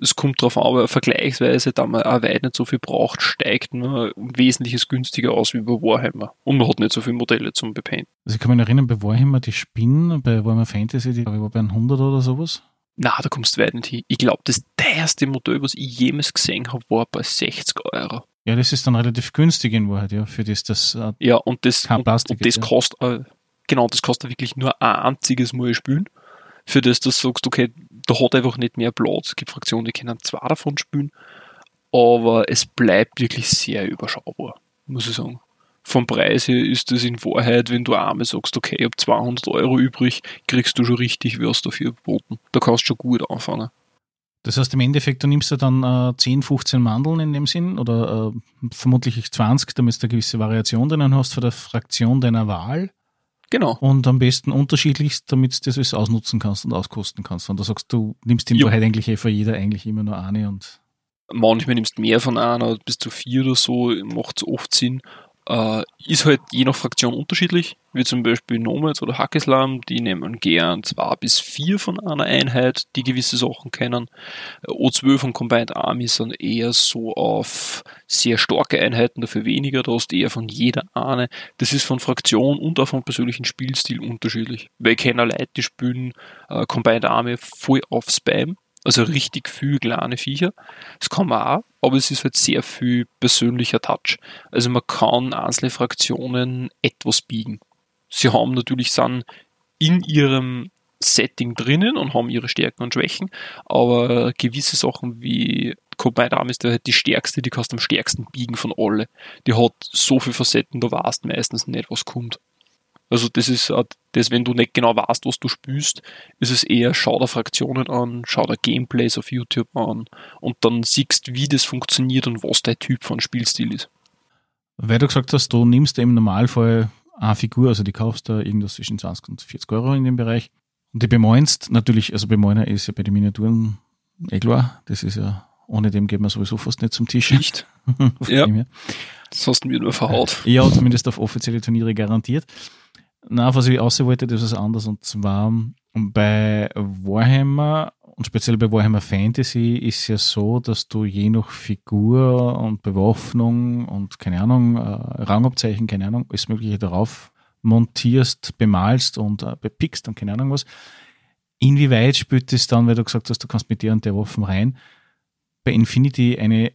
Es kommt darauf an, aber vergleichsweise, da man auch weit nicht so viel braucht, steigt man wesentliches günstiger aus wie bei Warhammer. Und man hat nicht so viele Modelle zum Bepainten. Also ich kann mich erinnern, bei Warhammer die Spinnen, bei Warhammer Fantasy, die war bei 100 oder sowas. Na, da kommst du weit nicht hin. Ich glaube, das teuerste Modell, was ich jemals gesehen habe, war bei 60 Euro. Ja, das ist dann relativ günstig in Wahrheit, ja, für das das äh, Ja, und das, kein Plastik und, und das ist, kostet, äh, genau, das kostet wirklich nur ein einziges Mal spielen. Für das du sagst, okay, da hat einfach nicht mehr Platz. Es gibt Fraktionen, die können zwei davon spielen, aber es bleibt wirklich sehr überschaubar, muss ich sagen vom Preis her ist das in Wahrheit, wenn du einmal sagst, okay, ich habe 200 Euro übrig, kriegst du schon richtig was dafür geboten. Da kannst du schon gut anfangen. Das heißt im Endeffekt, du nimmst ja dann äh, 10, 15 Mandeln in dem Sinn oder äh, vermutlich 20, damit du eine gewisse Variation drinnen hast für der Fraktion deiner Wahl. Genau. Und am besten unterschiedlichst, damit du das ausnutzen kannst und auskosten kannst. Und da sagst du, nimmst in Wahrheit eigentlich eh für jeder eigentlich immer nur eine und Manchmal nimmst du mehr von einer, bis zu vier oder so, macht es oft Sinn. Äh, ist halt je nach Fraktion unterschiedlich, wie zum Beispiel Nomads oder Hackislam, die nehmen gern zwei bis vier von einer Einheit, die gewisse Sachen kennen. O12 und Combined Army sind eher so auf sehr starke Einheiten, dafür weniger, da hast eher von jeder eine. Das ist von Fraktion und auch vom persönlichen Spielstil unterschiedlich. Weil ich kenne Leute, spielen äh, Combined Army voll auf Spam, also richtig viel kleine Viecher. Das kann man auch, aber es ist halt sehr viel persönlicher Touch. Also man kann einzelne Fraktionen etwas biegen. Sie haben natürlich sind in ihrem Setting drinnen und haben ihre Stärken und Schwächen, aber gewisse Sachen wie Combined Arm ist halt die stärkste, die kannst am stärksten biegen von alle. Die hat so viele Facetten, da weißt meistens nicht, was kommt. Also das ist das, wenn du nicht genau weißt, was du spielst, ist es eher, schau dir Fraktionen an, schau dir Gameplays auf YouTube an und dann siehst, wie das funktioniert und was dein Typ von Spielstil ist. Weil du gesagt hast, du nimmst im Normalfall eine Figur, also die kaufst du irgendwas zwischen 20 und 40 Euro in dem Bereich und die bemäunst natürlich, also Bemäuner ist ja bei den Miniaturen eh klar, das ist ja, ohne dem geht man sowieso fast nicht zum Tisch. Nicht? ja. Das hast du mir nur verhaut. Ja, zumindest auf offizielle Turniere garantiert. Na, was ich aussehen wollte, das ist anders. Und zwar bei Warhammer und speziell bei Warhammer Fantasy ist ja so, dass du je nach Figur und Bewaffnung und keine Ahnung, äh, Rangabzeichen, keine Ahnung, alles Mögliche darauf montierst, bemalst und äh, bepickst und keine Ahnung was. Inwieweit spielt es dann, weil du gesagt hast, du kannst mit der und der Waffen rein, bei Infinity eine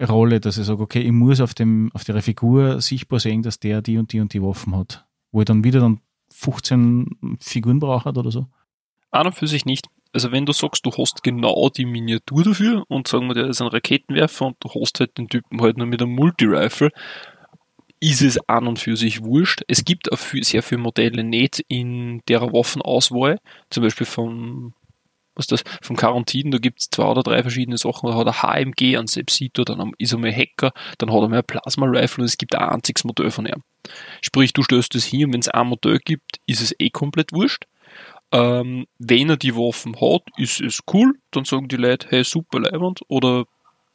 Rolle, dass ich sage, okay, ich muss auf, dem, auf der Figur sichtbar sehen, dass der die und die und die Waffen hat wo ich dann wieder dann 15 Figuren brauche oder so? An und für sich nicht. Also wenn du sagst, du hast genau die Miniatur dafür und sagen wir, der ist ein Raketenwerfer und du hast halt den Typen halt nur mit einem Multi-Rifle, ist es an und für sich wurscht. Es gibt auch sehr viele Modelle nicht in der Waffenauswahl, zum Beispiel vom Was das vom Karantiden, da gibt's zwei oder drei verschiedene Sachen. Da hat er HMG, einen Sepsito, dann ist er mal Hacker, dann hat er mal ein Plasma Rifle und es gibt ein einziges Modell von ihm. Sprich, du stößt das hin und wenn es ein Modell gibt, ist es eh komplett wurscht. Ähm, wenn er die Waffen hat, ist es cool, dann sagen die Leute, hey, super leibend, oder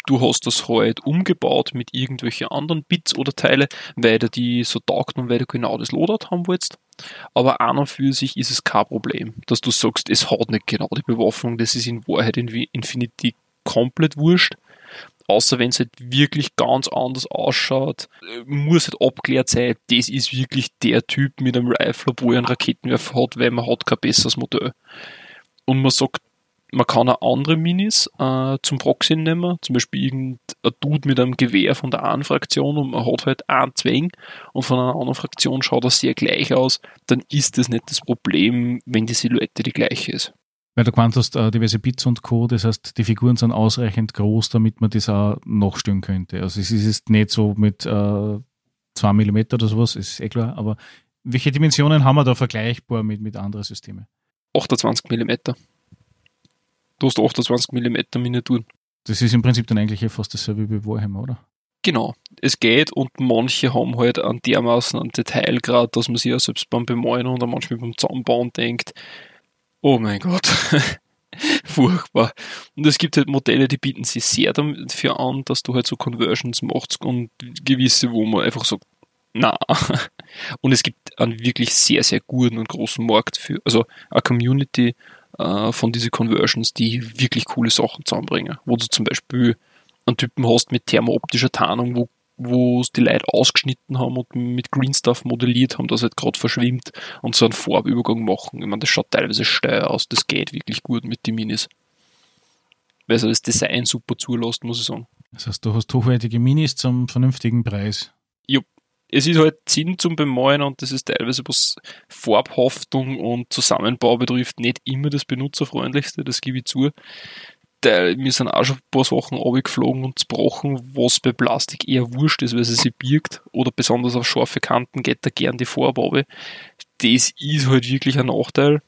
du hast das halt umgebaut mit irgendwelchen anderen Bits oder Teile, weil du die so taugt und weil du genau das Loadout haben willst. Aber an und für sich ist es kein Problem, dass du sagst, es hat nicht genau die Bewaffnung, das ist in Wahrheit in Infinity komplett wurscht außer wenn es halt wirklich ganz anders ausschaut, muss halt abklärt sein, das ist wirklich der Typ mit einem Rifle, wo er einen Raketenwerfer hat, weil man hat kein besseres Modell. Und man sagt, man kann auch andere Minis äh, zum Proxy nehmen, zum Beispiel irgendein Dude mit einem Gewehr von der einen Fraktion und man hat halt einen Zwang und von einer anderen Fraktion schaut er sehr gleich aus, dann ist das nicht das Problem, wenn die Silhouette die gleiche ist. Weil du gemeint hast, äh, diverse Bits und Co., das heißt, die Figuren sind ausreichend groß, damit man das auch nachstellen könnte. Also es ist nicht so mit äh, 2 mm oder sowas, ist eh klar, aber welche Dimensionen haben wir da vergleichbar mit, mit anderen Systemen? 28 mm. Du hast 28 mm Miniaturen. Das ist im Prinzip dann eigentlich fast dasselbe wie Warhammer, oder? Genau, es geht und manche haben halt an dermaßen einen Detailgrad, dass man sich ja selbst beim Bemalen oder manchmal beim Zusammenbauen denkt, oh mein Gott, furchtbar. Und es gibt halt Modelle, die bieten sich sehr dafür an, dass du halt so Conversions machst und gewisse, wo man einfach sagt, na. Und es gibt einen wirklich sehr, sehr guten und großen Markt für, also eine Community äh, von diesen Conversions, die wirklich coole Sachen zusammenbringen. Wo du zum Beispiel einen Typen hast mit thermooptischer Tarnung, wo wo es die Leute ausgeschnitten haben und mit Green Stuff modelliert haben, dass es halt gerade verschwimmt und so einen Farbübergang machen. Ich meine, das schaut teilweise steil aus, das geht wirklich gut mit den Minis. Weil so das Design super zulässt, muss ich sagen. Das heißt, du hast hochwertige Minis zum vernünftigen Preis. Jupp. Es ist halt Sinn zum Bemalen und das ist teilweise, was Farbhaftung und Zusammenbau betrifft, nicht immer das benutzerfreundlichste, das gebe ich zu. Teil, mir sind auch schon ein paar Sachen abgeflogen und zerbrochen, was bei Plastik eher wurscht ist, weil sie sich birgt oder besonders auf scharfe Kanten geht da gern die Farbe. Das ist halt wirklich ein Nachteil.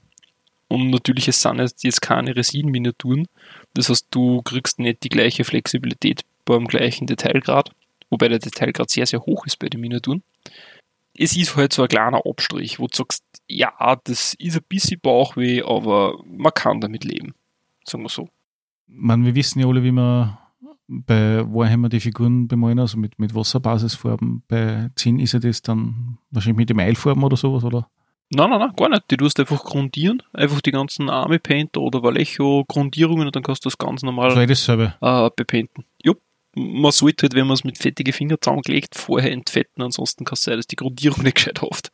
Und natürlich, es sind jetzt keine Resin-Miniaturen. Das heißt, du kriegst nicht die gleiche Flexibilität beim gleichen Detailgrad, wobei der Detailgrad sehr, sehr hoch ist bei den Miniaturen. Es ist halt so ein kleiner Abstrich, wo du sagst, ja, das ist ein bisschen Bauchweh, aber man kann damit leben. Sagen wir so man, wir wissen ja alle, wie man bei Warhammer die Figuren bemalen, also mit, mit Wasserbasisfarben. Bei 10 ist ja das dann wahrscheinlich mit dem Eilfarben oder sowas, oder? Nein, nein, nein, gar nicht. Die tust einfach grundieren. Einfach die ganzen Army Painter oder Vallejo Grundierungen und dann kannst du das ganz normal so. Äh, bepainten. Man sollte halt, wenn man es mit fettigen Fingern zusammengelegt, vorher entfetten, ansonsten kann es sein, dass die Grundierung nicht gescheit haft.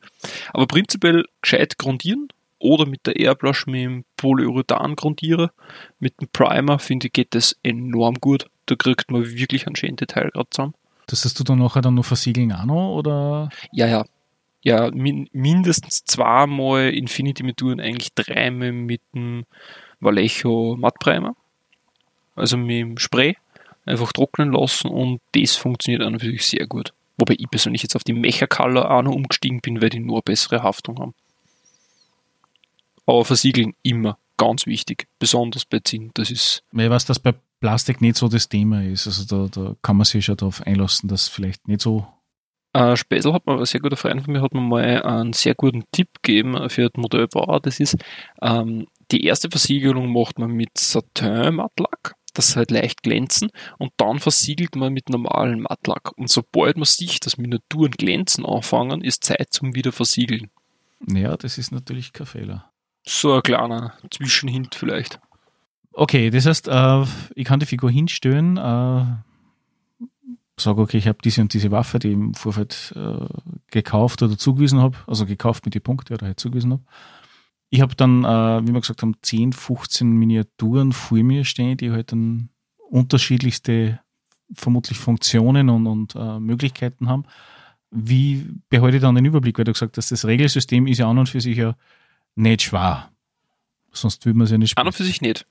Aber prinzipiell gescheit grundieren oder mit der Airbrush mit dem Polyurethan grundiere. Mit dem Primer, finde ich, geht das enorm gut. Da kriegt man wirklich einen schönen Detailgrad zusammen. Das hast du dann nachher dann noch versiegeln auch noch, oder? Ja, ja. Ja, min mindestens zweimal Infinity mit Touren, eigentlich dreimal mit dem Vallejo Matt Primer. Also mit dem Spray. Einfach trocknen lassen und das funktioniert dann natürlich sehr gut. Wobei ich persönlich jetzt auf die Mecha Color auch noch umgestiegen bin, weil die nur bessere Haftung haben. Aber versiegeln immer ganz wichtig, besonders bei Zinn. Das ist. Ich weiß, dass bei Plastik nicht so das Thema ist. Also da, da kann man sich schon darauf einlassen, dass vielleicht nicht so. Äh, Spesel hat mir, ein sehr guter Freund von mir hat mir mal einen sehr guten Tipp gegeben für den Modellbauer. Das ist, ähm, die erste Versiegelung macht man mit Satin Mattlack das halt leicht glänzen und dann versiegelt man mit normalen Mattlack. Und sobald man sieht, dass Miniaturen glänzen anfangen, ist Zeit zum wieder versiegeln. Ja, das ist natürlich kein Fehler so ein kleiner Zwischenhint vielleicht. Okay, das heißt, äh, ich kann die Figur hinstellen, äh, sage, okay, ich habe diese und diese Waffe, die ich im Vorfeld äh, gekauft oder zugewiesen habe, also gekauft mit den Punkten oder halt zugewiesen habe. Ich habe dann, äh, wie wir gesagt haben, 10, 15 Miniaturen vor mir stehen, die halt dann unterschiedlichste vermutlich Funktionen und, und äh, Möglichkeiten haben. Wie behalte ich dann den Überblick? Weil du gesagt hast, das Regelsystem ist ja an und für sich ja nicht schwer. Sonst will man es ja nicht spielen. An und für sich nicht.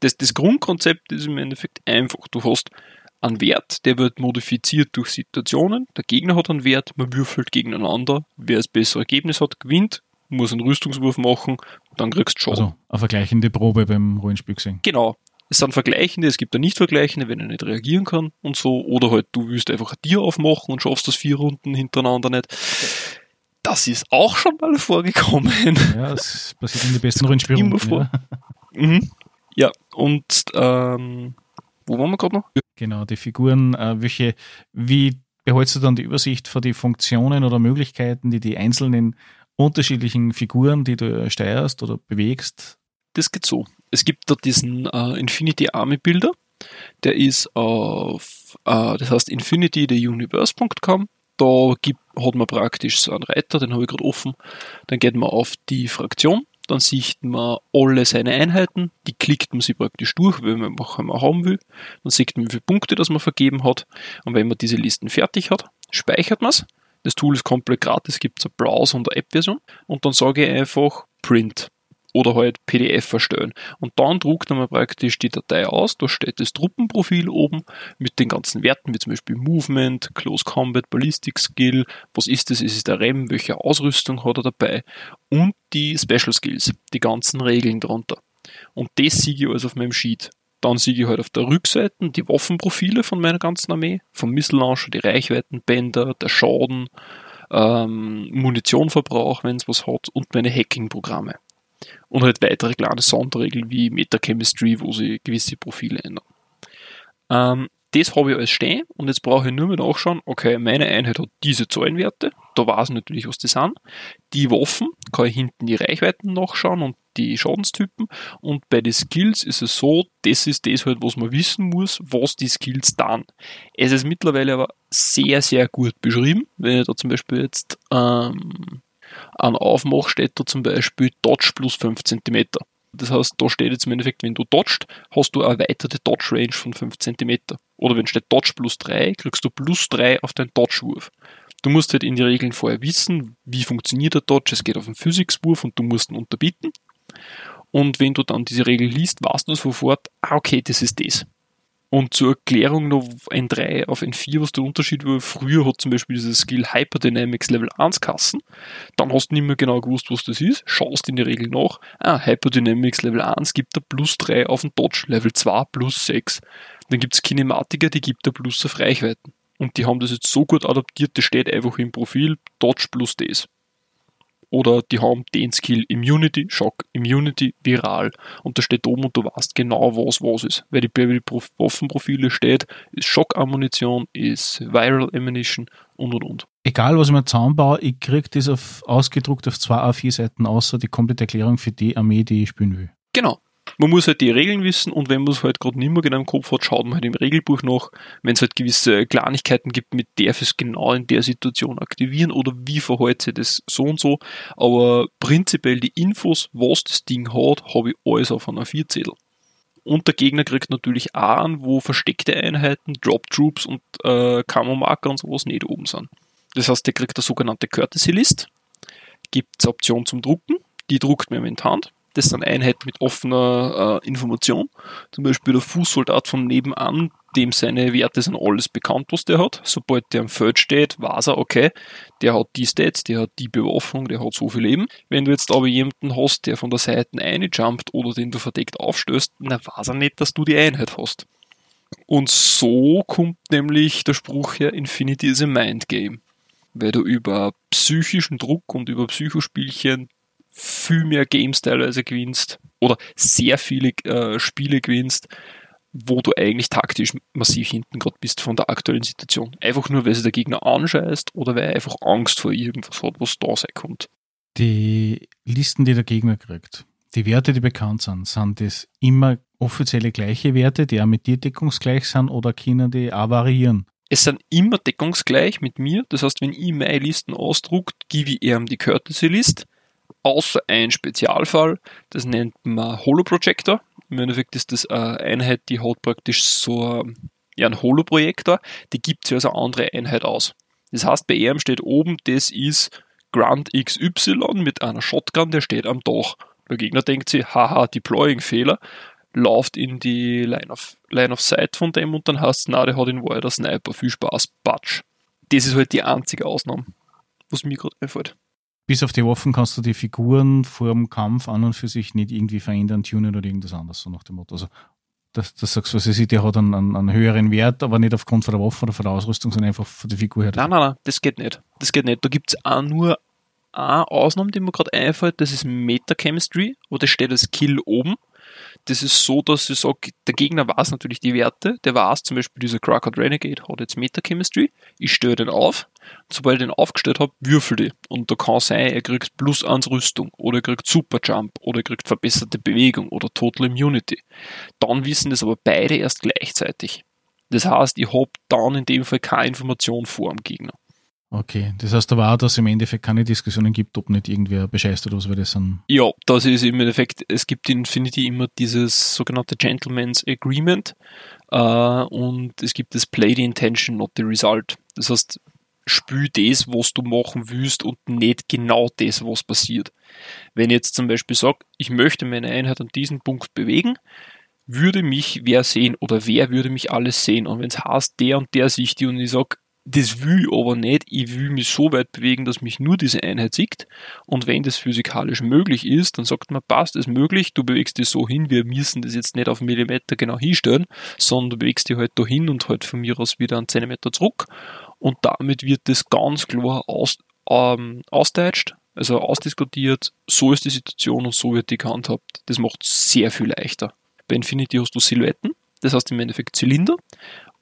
Das, das Grundkonzept ist im Endeffekt einfach. Du hast einen Wert, der wird modifiziert durch Situationen. Der Gegner hat einen Wert, man würfelt gegeneinander. Wer das bessere Ergebnis hat, gewinnt. Muss einen Rüstungswurf machen, dann kriegst du Schaden. Also eine vergleichende Probe beim Rollenspiel gesehen. Genau. Es sind vergleichende, es gibt da nicht vergleichende, wenn er nicht reagieren kann und so. Oder halt, du willst einfach ein Tier aufmachen und schaffst das vier Runden hintereinander nicht. Das ist auch schon mal vorgekommen. Ja, das passiert in den besten Rollenspielen. Immer vor. Ja. Mhm. ja, und ähm, wo waren wir gerade noch? Genau, die Figuren, äh, welche, wie behältst du dann die Übersicht für die Funktionen oder Möglichkeiten, die die einzelnen unterschiedlichen Figuren, die du steuerst oder bewegst? Das geht so. Es gibt da diesen äh, Infinity Army Builder, der ist auf, äh, das heißt infinitytheuniverse.com. Da gibt, hat man praktisch so einen Reiter, den habe ich gerade offen. Dann geht man auf die Fraktion dann sieht man alle seine Einheiten, die klickt man sich praktisch durch, wenn man einmal haben will. Dann sieht man, wie viele Punkte das man vergeben hat. Und wenn man diese Listen fertig hat, speichert man es. Das Tool ist komplett gratis, gibt es eine Browser- und eine App-Version. Und dann sage ich einfach Print oder halt PDF erstellen. Und dann druckt man praktisch die Datei aus, da steht das Truppenprofil oben mit den ganzen Werten, wie zum Beispiel Movement, Close Combat, Ballistic Skill, was ist das, ist es der REM, welche Ausrüstung hat er dabei und die Special Skills, die ganzen Regeln darunter. Und das sehe ich alles auf meinem Sheet. Dann sehe ich halt auf der Rückseite die Waffenprofile von meiner ganzen Armee, vom Missile Launcher, die Reichweitenbänder, der Schaden, ähm, Munitionverbrauch, wenn es was hat, und meine Hacking-Programme und halt weitere kleine Sonderregeln wie Metachemistry, wo sie gewisse Profile ändern. Ähm, das habe ich alles stehen und jetzt brauche ich nur mehr nachschauen, okay, meine Einheit hat diese Zahlenwerte, da weiß ich natürlich, was die sind. Die Waffen kann ich hinten die Reichweiten nachschauen und die Schadenstypen und bei den Skills ist es so, das ist das halt, was man wissen muss, was die Skills dann. Es ist mittlerweile aber sehr, sehr gut beschrieben, wenn ich da zum Beispiel jetzt ähm, an Aufmach steht da zum Beispiel Dodge plus 5 cm. Das heißt, da steht jetzt im Endeffekt, wenn du dodgst, hast du eine erweiterte Dodge Range von 5 cm. Oder wenn steht Dodge plus 3, kriegst du plus 3 auf deinen Dodge-Wurf. Du musst halt in die Regeln vorher wissen, wie funktioniert der Dodge. Es geht auf einen Physics-Wurf und du musst ihn unterbieten. Und wenn du dann diese Regel liest, weißt du sofort, ah, okay, das ist das. Und zur Erklärung noch N3 auf N4, was der Unterschied war. Früher hat zum Beispiel dieses Skill Hyperdynamics Level 1 Kassen. Dann hast du nicht mehr genau gewusst, was das ist. Schaust in die Regel nach. Ah, Hyperdynamics Level 1 gibt er plus 3 auf den Dodge. Level 2 plus 6. Dann gibt es Kinematiker, die gibt er plus auf Reichweiten. Und die haben das jetzt so gut adaptiert, das steht einfach im Profil Dodge plus das oder die haben den Skill Immunity, Shock, Immunity, Viral. Und da steht oben und du weißt genau, was was ist. Weil die bei Waffenprofile steht, ist Schockammunition, ist Viral Ammunition und und und. Egal, was ich mir zusammenbaue, ich kriege das auf, ausgedruckt auf zwei A4 Seiten, außer die komplette Erklärung für die Armee, die ich spielen will. Genau. Man muss halt die Regeln wissen und wenn man es halt gerade nicht mehr genau im Kopf hat, schaut man halt im Regelbuch nach, wenn es halt gewisse Kleinigkeiten gibt, mit der es genau in der Situation aktivieren oder wie verhält sich das so und so. Aber prinzipiell die Infos, was das Ding hat, habe ich alles auf einer Vierzettel. Und der Gegner kriegt natürlich auch an, wo versteckte Einheiten, Drop Troops und äh, Camo-Marker und sowas nicht oben sind. Das heißt, der kriegt eine sogenannte Courtesy List, gibt es Option zum Drucken, die druckt in die Hand das sind Einheiten mit offener äh, Information. Zum Beispiel der Fußsoldat von nebenan, dem seine Werte sind alles bekannt, was der hat. Sobald der am Feld steht, weiß er, okay, der hat die Stats, der hat die Bewaffnung, der hat so viel Leben. Wenn du jetzt aber jemanden hast, der von der Seite jumpt oder den du verdeckt aufstößt, dann weiß er nicht, dass du die Einheit hast. Und so kommt nämlich der Spruch her, Infinity is a Mind Game. Weil du über psychischen Druck und über Psychospielchen viel mehr Games teilweise gewinnst oder sehr viele äh, Spiele gewinnst, wo du eigentlich taktisch massiv hinten gerade bist von der aktuellen Situation. Einfach nur, weil sich der Gegner anscheißt oder weil er einfach Angst vor irgendwas hat, was da sein kommt. Die Listen, die der Gegner kriegt, die Werte, die bekannt sind, sind das immer offizielle gleiche Werte, die auch mit dir deckungsgleich sind oder können die auch variieren? Es sind immer deckungsgleich mit mir. Das heißt, wenn ich meine Listen ausdruckt, gebe ich ihm die Courtesy List außer ein Spezialfall, das nennt man Holoprojector. Im Endeffekt ist das eine Einheit, die hat praktisch so ja, einen Holoprojektor, die gibt sie als eine andere Einheit aus. Das heißt, bei ihm steht oben, das ist Grant XY mit einer Shotgun, der steht am Dach. Der Gegner denkt sich, haha, Deploying-Fehler, läuft in die Line of, Line of Sight von dem und dann heißt es, na, der hat in Wahrheit Sniper, viel Spaß, Batsch. Das ist halt die einzige Ausnahme, was mir gerade einfällt. Bis auf die Waffen kannst du die Figuren vor dem Kampf an und für sich nicht irgendwie verändern, tunen oder irgendwas anderes, so nach dem Motto. Also, das, das sagst du, was ich, der hat einen, einen, einen, höheren Wert, aber nicht aufgrund von der Waffe oder von der Ausrüstung, sondern einfach von der Figur her. Nein, nein, nein, das geht nicht. Das geht nicht. Da gibt es auch nur eine Ausnahme, die mir gerade einfällt, das ist Meta-Chemistry, wo das steht als Kill oben das ist so, dass ich sage, der Gegner weiß natürlich die Werte, der weiß zum Beispiel, dieser Krakot Renegade hat jetzt Meta-Chemistry, ich störe den auf, sobald ich den aufgestellt habe, würfel die. Und da kann sein, er kriegt plus 1 Rüstung, oder er kriegt Super Jump, oder er kriegt verbesserte Bewegung, oder Total Immunity. Dann wissen das aber beide erst gleichzeitig. Das heißt, ich habe dann in dem Fall keine Information vor dem Gegner. Okay, das heißt aber auch, dass es im Endeffekt keine Diskussionen gibt, ob nicht irgendwer bescheißt oder was wir das sind. Ja, das ist im Endeffekt, es gibt in Infinity immer dieses sogenannte Gentleman's Agreement äh, und es gibt das Play the Intention, not the result. Das heißt, spül das, was du machen willst und nicht genau das, was passiert. Wenn ich jetzt zum Beispiel sage, ich möchte meine Einheit an diesen Punkt bewegen, würde mich wer sehen oder wer würde mich alles sehen? Und wenn es heißt, der und der sich die und ich sage, das will ich aber nicht. Ich will mich so weit bewegen, dass mich nur diese Einheit sieht. Und wenn das physikalisch möglich ist, dann sagt man, passt es möglich, du bewegst dich so hin, wir müssen das jetzt nicht auf einen Millimeter genau hinstellen, sondern du bewegst dich halt da hin und halt von mir aus wieder einen Zentimeter zurück. Und damit wird das ganz klar aus, ähm, austautscht, also ausdiskutiert, so ist die Situation und so wird die gehandhabt. Das macht sehr viel leichter. Bei Infinity hast du Silhouetten, das heißt im Endeffekt Zylinder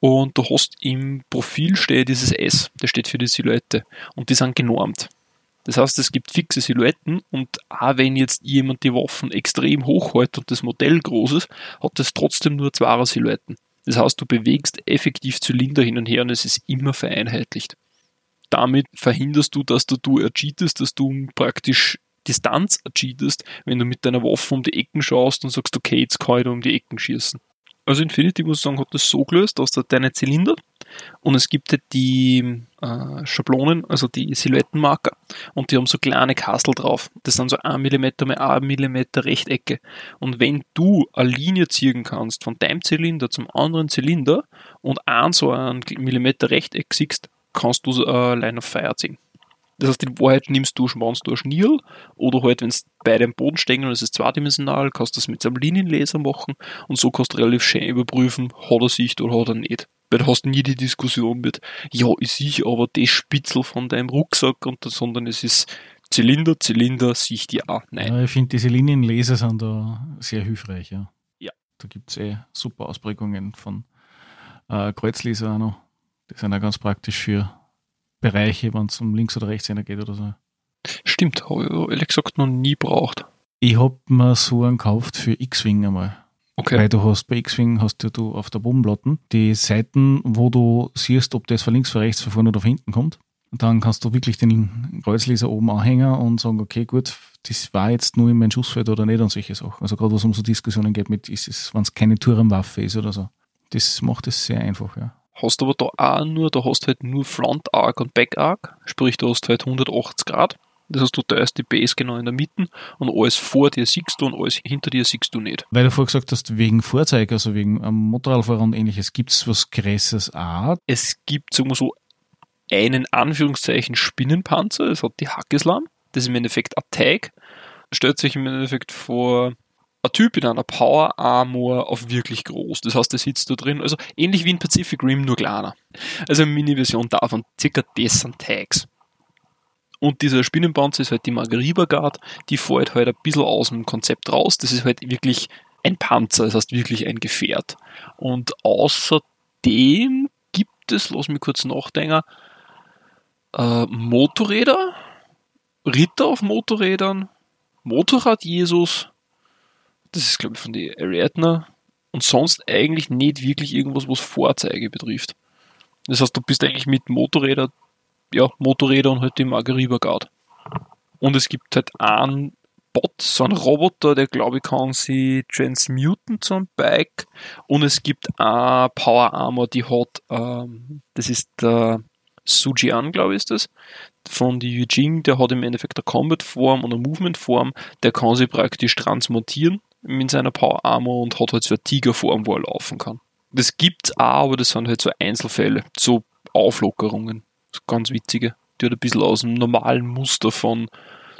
und du hast im Profil steht dieses S, das steht für die Silhouette. Und die sind genormt. Das heißt, es gibt fixe Silhouetten und auch wenn jetzt jemand die Waffen extrem hoch hält und das Modell groß ist, hat es trotzdem nur zwei Silhouetten. Das heißt, du bewegst effektiv Zylinder hin und her und es ist immer vereinheitlicht. Damit verhinderst du, dass du, du ercheatest, dass du praktisch Distanz ercheatest, wenn du mit deiner Waffe um die Ecken schaust und sagst, okay, jetzt kann ich da um die Ecken schießen. Also Infinity, muss ich sagen, hat das so gelöst, dass da deine Zylinder und es gibt die äh, Schablonen, also die Silhouettenmarker und die haben so kleine Kastel drauf. Das sind so 1 mm mal 1 mm Rechtecke. Und wenn du eine Linie ziehen kannst von deinem Zylinder zum anderen Zylinder und ein so ein Millimeter Rechteck siehst, kannst du äh, Line of Fire ziehen. Das heißt, in Wahrheit nimmst du, schmannst du ein Schnirl oder halt, wenn es beide am Boden stehen und es ist zweidimensional, kannst du das mit so einem Linienlaser machen und so kannst du relativ schön überprüfen, hat er Sicht oder hat er nicht. Weil du hast nie die Diskussion mit, ja, ich sehe aber das Spitzel von deinem Rucksack, und, sondern es ist Zylinder, Zylinder, Sicht ja, nein. Ja, ich finde, diese Linienlaser sind da sehr hilfreich, ja. Ja. Da gibt es eh super Ausprägungen von äh, Kreuzlaser auch noch. Die sind auch ganz praktisch für Bereiche, wenn es um links oder rechts geht oder so. Stimmt, habe ich ehrlich gesagt noch nie braucht. Ich habe mir so einen gekauft für X-Wing einmal. Okay. Weil du hast bei X-Wing hast du auf der Bodenplatte die Seiten, wo du siehst, ob das von links, von rechts, von vorne oder von hinten kommt. Und dann kannst du wirklich den Kreuzleser oben anhängen und sagen, okay, gut, das war jetzt nur in meinem Schussfeld oder nicht und solche Sachen. Also gerade was um so Diskussionen geht mit, ist es, wenn es keine Turmwaffe ist oder so. Das macht es sehr einfach, ja. Hast aber da auch nur, da hast halt nur Front Arc und Back Arc, sprich du hast halt 180 Grad. Das heißt, du teilst die Base genau in der Mitte und alles vor dir siehst du und alles hinter dir siehst du nicht. Weil du vorher gesagt hast, wegen Fahrzeug, also wegen einem Motorradfahrer und ähnliches, gibt es was Größeres auch? Es gibt, sagen wir so, einen Anführungszeichen Spinnenpanzer, das hat die Hackeslam, das ist im Endeffekt ein Tag, stellt sich im Endeffekt vor ein Typ in einer Power Armor auf wirklich groß. Das heißt, der sitzt da drin, also ähnlich wie in Pacific Rim, nur kleiner. Also eine Mini-Version davon, circa das sind Tags. Und dieser Spinnenpanzer ist halt die Margariba Guard, die fällt halt ein bisschen aus dem Konzept raus. Das ist halt wirklich ein Panzer, das heißt wirklich ein Gefährt. Und außerdem gibt es, lass mich kurz nachdenken, äh, Motorräder, Ritter auf Motorrädern, Motorrad Jesus, das ist, glaube ich, von den Ariadna. Und sonst eigentlich nicht wirklich irgendwas, was Fahrzeuge betrifft. Das heißt, du bist eigentlich mit Motorräder, ja, Motorräder und halt dem Margariba Guard. Und es gibt halt einen Bot, so einen Roboter, der glaube ich kann sie transmuten zum Bike. Und es gibt eine Power Armor, die hat, ähm, das ist der Sujian, glaube ich, ist das, von die Eugene, der hat im Endeffekt eine Combat Form und eine Movement Form, der kann sie praktisch transmutieren in seiner Power Armor und hat halt so eine Tigerform, wo er laufen kann. Das gibt's auch, aber das sind halt so Einzelfälle, so Auflockerungen. So ganz witzige. Infinity halt ein bisschen aus dem normalen Muster von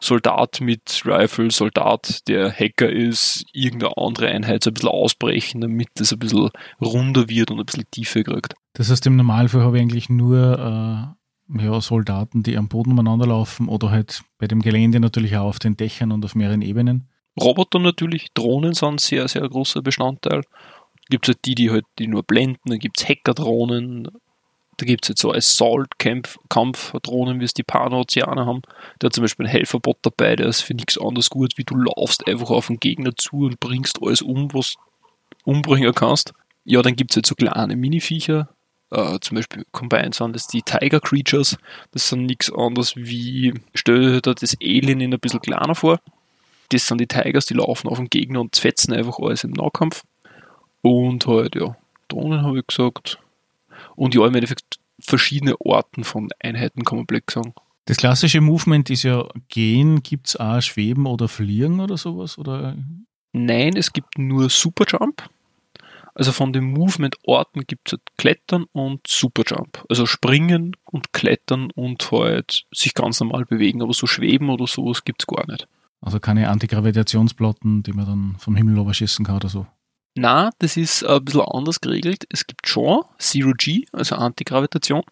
Soldat mit Rifle, Soldat, der Hacker ist, irgendeine andere Einheit so ein bisschen ausbrechen, damit das ein bisschen runder wird und ein bisschen tiefer kriegt. Das heißt, im Normalfall habe ich eigentlich nur äh, ja, Soldaten, die am Boden umeinander laufen oder halt bei dem Gelände natürlich auch auf den Dächern und auf mehreren Ebenen. Roboter natürlich, Drohnen sind sehr, sehr großer Bestandteil. Gibt es halt die, die halt die nur blenden, dann gibt es Hacker-Drohnen, da gibt es jetzt so Assault-Kampf-Drohnen, wie es die Pano-Ozeaner haben. Der hat zum Beispiel einen Helferbot dabei, der ist für nichts anderes gut, wie du laufst einfach auf den Gegner zu und bringst alles um, was umbringen kannst. Ja, dann gibt es jetzt so kleine Mini-Viecher, äh, zum Beispiel Combined sind das die Tiger Creatures. Das sind nichts anderes wie, stell dir das Alien in ein bisschen kleiner vor. Das sind die Tigers, die laufen auf den Gegner und fetzen einfach alles im Nahkampf. Und halt, ja, Drohnen habe ich gesagt. Und ja, im Endeffekt verschiedene Orten von Einheiten kann man blöd sagen. Das klassische Movement ist ja gehen, gibt es auch Schweben oder Fliegen oder sowas? Oder? Nein, es gibt nur Superjump. Also von den Movement-Orten gibt es halt Klettern und Superjump. Also springen und klettern und halt sich ganz normal bewegen, aber so schweben oder sowas gibt es gar nicht. Also keine Antigravitationsplatten, die man dann vom Himmel überschießen kann oder so. Na, das ist ein bisschen anders geregelt. Es gibt schon Zero G, also Antigravitation,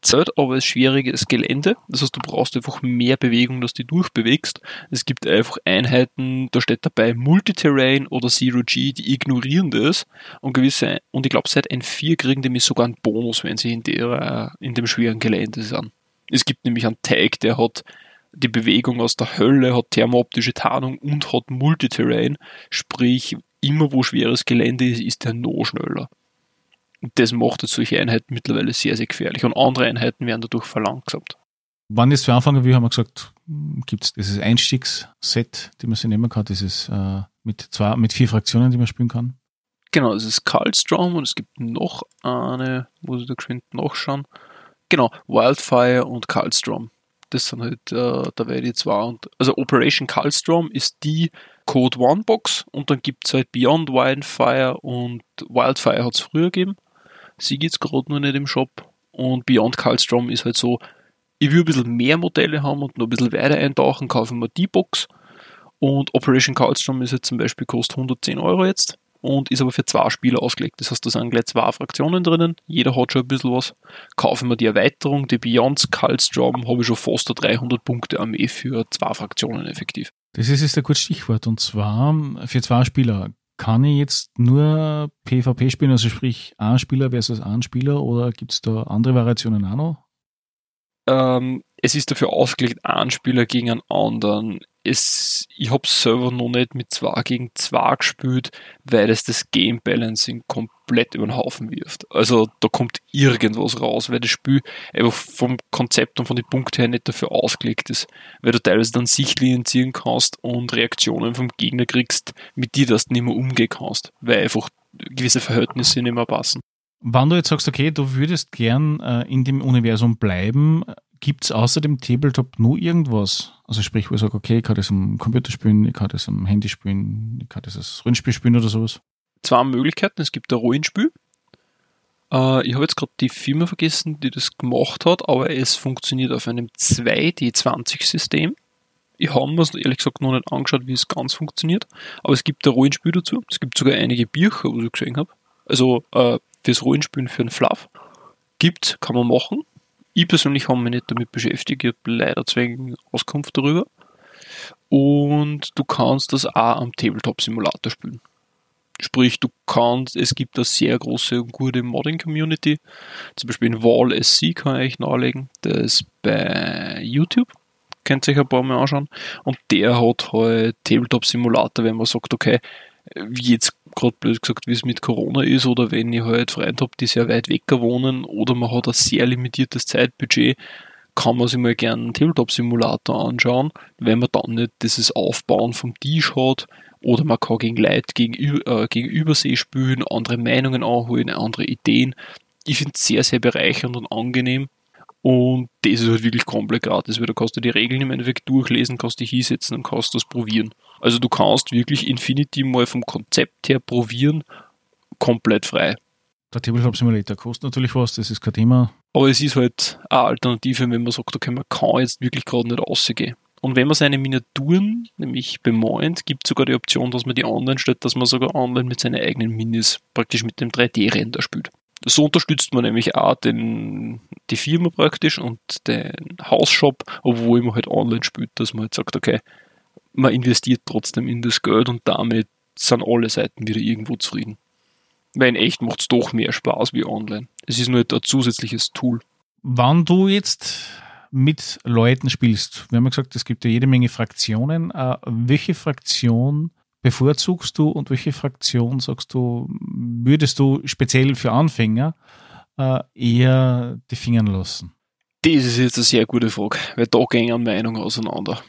zählt aber als schwieriges Gelände. Das heißt, du brauchst einfach mehr Bewegung, dass du dich durchbewegst. Es gibt einfach Einheiten, da steht dabei Multiterrain oder Zero G, die ignorieren das und gewisse, und ich glaube, seit N4 kriegen die sogar einen Bonus, wenn sie in, der, in dem schweren Gelände sind. Es gibt nämlich einen Tag, der hat die Bewegung aus der Hölle, hat thermooptische Tarnung und hat Multiterrain, sprich immer wo schweres Gelände ist, ist der noch schneller. Und das macht jetzt solche Einheiten mittlerweile sehr, sehr gefährlich. Und andere Einheiten werden dadurch verlangsamt. Wann ist für Anfang, wie haben wir gesagt, gibt es dieses Einstiegsset, die man sich nehmen kann, dieses äh, mit zwei, mit vier Fraktionen, die man spielen kann? Genau, das ist Kaltstrom und es gibt noch eine, muss ich da geschwind nachschauen. Genau, Wildfire und Kaltstrom. Das sind halt, äh, da werde ich und, also Operation Kaltstrom ist die Code One Box und dann gibt es halt Beyond Wildfire und Wildfire hat es früher gegeben. Sie gibt es gerade noch nicht im Shop. Und Beyond Kaltstrom ist halt so, ich will ein bisschen mehr Modelle haben und noch ein bisschen weiter eintauchen, kaufe ich mir die Box. Und Operation Kaltstrom ist jetzt zum Beispiel kostet 110 Euro jetzt und ist aber für zwei Spieler ausgelegt. Das heißt, da sind gleich zwei Fraktionen drinnen. Jeder hat schon ein bisschen was. Kaufen wir die Erweiterung, die Beyond Kaltstrom, habe ich schon fast 300 Punkte Armee für zwei Fraktionen effektiv. Das ist jetzt ein gutes Stichwort. Und zwar für zwei Spieler. Kann ich jetzt nur PvP spielen, also sprich ein Spieler versus ein Spieler, oder gibt es da andere Variationen auch noch? Ähm, es ist dafür ausgelegt, ein Spieler gegen einen anderen es, ich habe selber noch nicht mit 2 gegen 2 gespielt, weil es das Game Balancing komplett über den Haufen wirft. Also da kommt irgendwas raus, weil das Spiel einfach vom Konzept und von den Punkten her nicht dafür ausgelegt ist, weil du teilweise dann Sichtlinien ziehen kannst und Reaktionen vom Gegner kriegst, mit die das nicht mehr umgehen kannst, weil einfach gewisse Verhältnisse nicht mehr passen. Wann du jetzt sagst, okay, du würdest gern äh, in dem Universum bleiben, Gibt es außer dem Tabletop nur irgendwas? Also sprich, wo ich sage, okay, ich kann das am Computer spielen, ich kann das am Handy spielen, ich kann das als Rollenspiel spielen oder sowas? Zwei Möglichkeiten. Es gibt ein Rollenspiel. Äh, ich habe jetzt gerade die Firma vergessen, die das gemacht hat, aber es funktioniert auf einem 2D20-System. Ich habe mir ehrlich gesagt noch nicht angeschaut, wie es ganz funktioniert, aber es gibt ein Rollenspiel dazu. Es gibt sogar einige Bücher, was ich gesehen habe. Also äh, fürs Rollenspielen für einen Fluff. Gibt, kann man machen. Ich persönlich habe mich nicht damit beschäftigt, ich habe leider wenig Auskunft darüber. Und du kannst das auch am Tabletop-Simulator spielen. Sprich, du kannst, es gibt eine sehr große und gute Modding-Community. Zum Beispiel in Wall SC kann ich nahelegen. Der ist bei YouTube. Könnt ihr euch ein paar Mal anschauen. Und der hat halt Tabletop-Simulator, wenn man sagt, okay, jetzt gerade blöd gesagt, wie es mit Corona ist, oder wenn ich halt Freunde habe, die sehr weit weg wohnen, oder man hat ein sehr limitiertes Zeitbudget, kann man sich mal gerne einen Tabletop-Simulator anschauen, wenn man dann nicht dieses Aufbauen vom Tisch hat, oder man kann gegen Leute gegenüber, äh, gegenübersee spielen, andere Meinungen anholen, andere Ideen. Ich finde es sehr, sehr bereichernd und angenehm. Und das ist halt wirklich komplett gratis, weil da kannst du die Regeln im Endeffekt durchlesen, kannst dich hinsetzen und kannst das probieren. Also du kannst wirklich Infinity mal vom Konzept her probieren, komplett frei. Der Tabletop Simulator kostet natürlich was, das ist kein Thema. Aber es ist halt eine Alternative, wenn man sagt, okay, man kann jetzt wirklich gerade nicht rausgehen. Und wenn man seine Miniaturen nämlich bemoint, gibt es sogar die Option, dass man die online stellt, dass man sogar online mit seinen eigenen Minis praktisch mit dem 3D-Render spielt. So unterstützt man nämlich auch den, die Firma praktisch und den Hausshop, obwohl man halt online spielt, dass man halt sagt, okay, man investiert trotzdem in das Geld und damit sind alle Seiten wieder irgendwo zufrieden. Weil in echt macht es doch mehr Spaß wie online. Es ist nur ein zusätzliches Tool. Wann du jetzt mit Leuten spielst, wir haben ja gesagt, es gibt ja jede Menge Fraktionen. Äh, welche Fraktion bevorzugst du und welche Fraktion sagst du, würdest du speziell für Anfänger äh, eher die Fingern lassen? Das ist jetzt eine sehr gute Frage, weil da gehen Meinungen auseinander.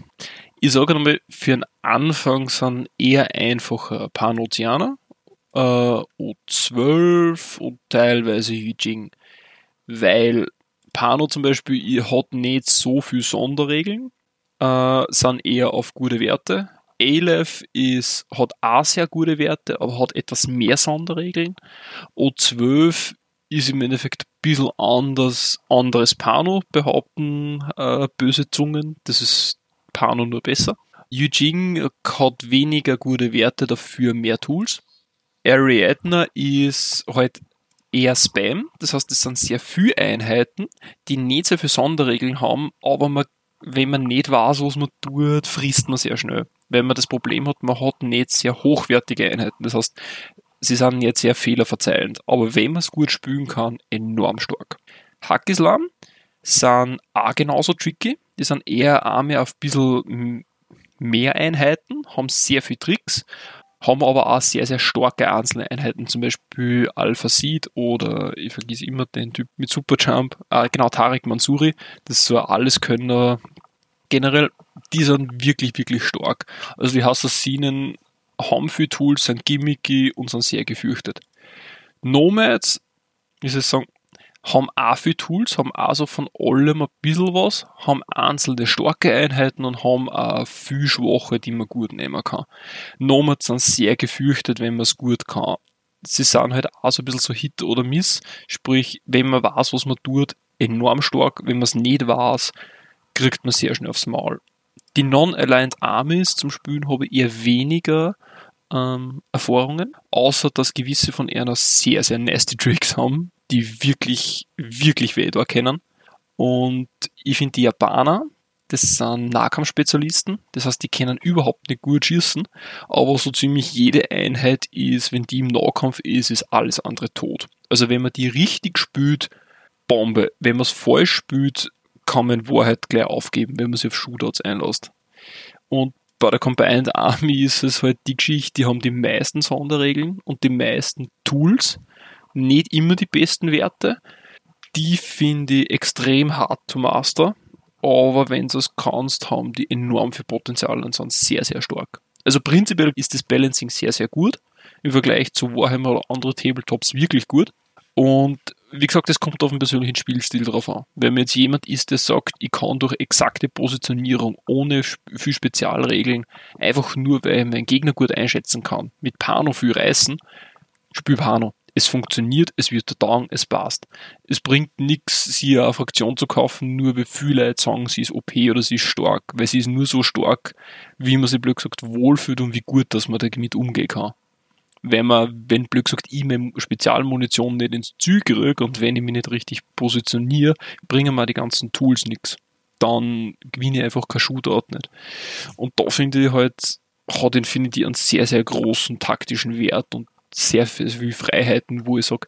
Ich sage einmal, für den Anfang sind eher einfacher Panozianer, äh, O12 und teilweise Yijing, weil Pano zum Beispiel hat nicht so viel Sonderregeln, äh, sind eher auf gute Werte. Aleph ist, hat auch sehr gute Werte, aber hat etwas mehr Sonderregeln. O12 ist im Endeffekt ein bisschen anders, anderes Pano, behaupten äh, böse Zungen. Das ist Pano nur besser. Eugene hat weniger gute Werte, dafür mehr Tools. Ariadna ist halt eher Spam. Das heißt, es sind sehr viele Einheiten, die nicht sehr viele Sonderregeln haben, aber man, wenn man nicht weiß, was man tut, frisst man sehr schnell. Wenn man das Problem hat, man hat nicht sehr hochwertige Einheiten. Das heißt, sie sind nicht sehr fehlerverzeihend. Aber wenn man es gut spielen kann, enorm stark. Hackislam sind auch genauso tricky. Die sind eher mehr auf ein bisschen mehr Einheiten, haben sehr viele Tricks haben aber auch sehr, sehr starke einzelne Einheiten, zum Beispiel Alpha Seed oder ich vergesse immer den Typ mit Superjump, äh, genau, Tarek Mansuri, das ist so ein Alleskönner. Generell, die sind wirklich, wirklich stark. Also die Assassinen haben viele Tools, sind gimmicky und sind sehr gefürchtet. Nomads, wie soll ich sagen, haben auch viele Tools, haben auch so von allem ein bisschen was, haben einzelne starke Einheiten und haben auch viel schwache, die man gut nehmen kann. Nomads sind sehr gefürchtet, wenn man es gut kann. Sie sind halt auch so ein bisschen so Hit oder Miss, sprich, wenn man weiß, was man tut, enorm stark, wenn man es nicht weiß, kriegt man sehr schnell aufs Maul. Die Non-Aligned Armies zum Spielen habe ich eher weniger ähm, Erfahrungen, außer dass gewisse von ihnen sehr, sehr nasty Tricks haben, die wirklich, wirklich weh da kennen. Und ich finde die Japaner, das sind Nahkampfspezialisten, das heißt, die können überhaupt nicht gut schießen, aber so ziemlich jede Einheit ist, wenn die im Nahkampf ist, ist alles andere tot. Also wenn man die richtig spült, Bombe. Wenn man es falsch spült, kann man in Wahrheit gleich aufgeben, wenn man sich auf Shootouts einlässt. Und bei der Combined Army ist es halt die Geschichte, die haben die meisten Sonderregeln und die meisten Tools, nicht immer die besten Werte. Die finde ich extrem hart zu master, aber wenn du es kannst, haben die enorm viel Potenzial und sind sehr, sehr stark. Also prinzipiell ist das Balancing sehr, sehr gut. Im Vergleich zu Warhammer oder andere Tabletops wirklich gut. Und wie gesagt, es kommt auf den persönlichen Spielstil drauf an. Wenn man jetzt jemand ist, der sagt, ich kann durch exakte Positionierung, ohne viel Spezialregeln, einfach nur, weil ich meinen Gegner gut einschätzen kann, mit Pano viel reißen, spiel Pano es funktioniert, es wird taugen, es passt. Es bringt nichts, sie eine Fraktion zu kaufen, nur wie viele Leute sagen, sie ist OP oder sie ist stark, weil sie ist nur so stark, wie man sich blöd gesagt wohlfühlt und wie gut, dass man damit umgehen kann. Wenn man, wenn blöd gesagt, ich meine Spezialmunition nicht ins Ziel kriege und wenn ich mich nicht richtig positioniere, bringen mir die ganzen Tools nichts. Dann gewinne ich einfach kein Shootout nicht. Und da finde ich halt, hat Infinity einen sehr, sehr großen taktischen Wert und sehr viel Freiheiten, wo ich sage,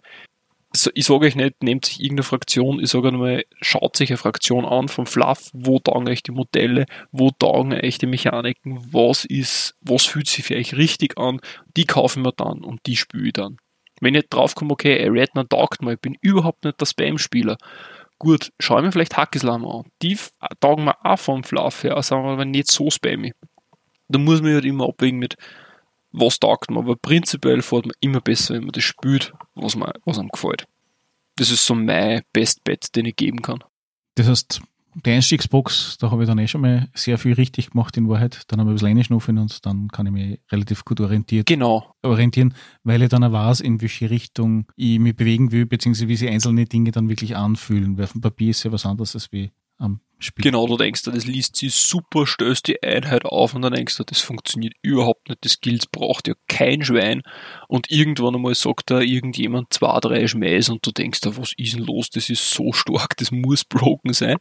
ich sage euch nicht, nehmt sich irgendeine Fraktion, ich sage einmal, schaut sich eine Fraktion an vom Fluff, wo taugen euch die Modelle, wo taugen euch die Mechaniken, was ist, was fühlt sich für euch richtig an, die kaufen wir dann und die spiele ich dann. Wenn ich draufkomme, okay, Redner taugt mal, ich bin überhaupt nicht der Spam-Spieler, gut, schau mir vielleicht Hackislam an, die taugen mir auch vom Fluff her, sagen wir aber nicht so spammy. Da muss man halt immer abwägen mit, was taugt man, aber prinzipiell fährt man immer besser, wenn man das spürt, was, man, was einem gefällt. Das ist so mein Best Bet, den ich geben kann. Das heißt, die Einstiegsbox, da habe ich dann eh schon mal sehr viel richtig gemacht in Wahrheit. Dann habe ich ein bisschen reinschnuffen und dann kann ich mich relativ gut orientiert, Genau. orientieren, weil ich dann auch weiß, in welche Richtung ich mich bewegen will, beziehungsweise wie sich einzelne Dinge dann wirklich anfühlen. Weil auf dem Papier ist ja was anderes als wie am Spiel. Genau, du denkst dir, das liest sich super, stößt die Einheit auf und dann denkst du, das funktioniert überhaupt nicht, das Skills braucht ja kein Schwein und irgendwann einmal sagt da irgendjemand zwei, drei Schmähs und du denkst da, was ist denn los, das ist so stark, das muss broken sein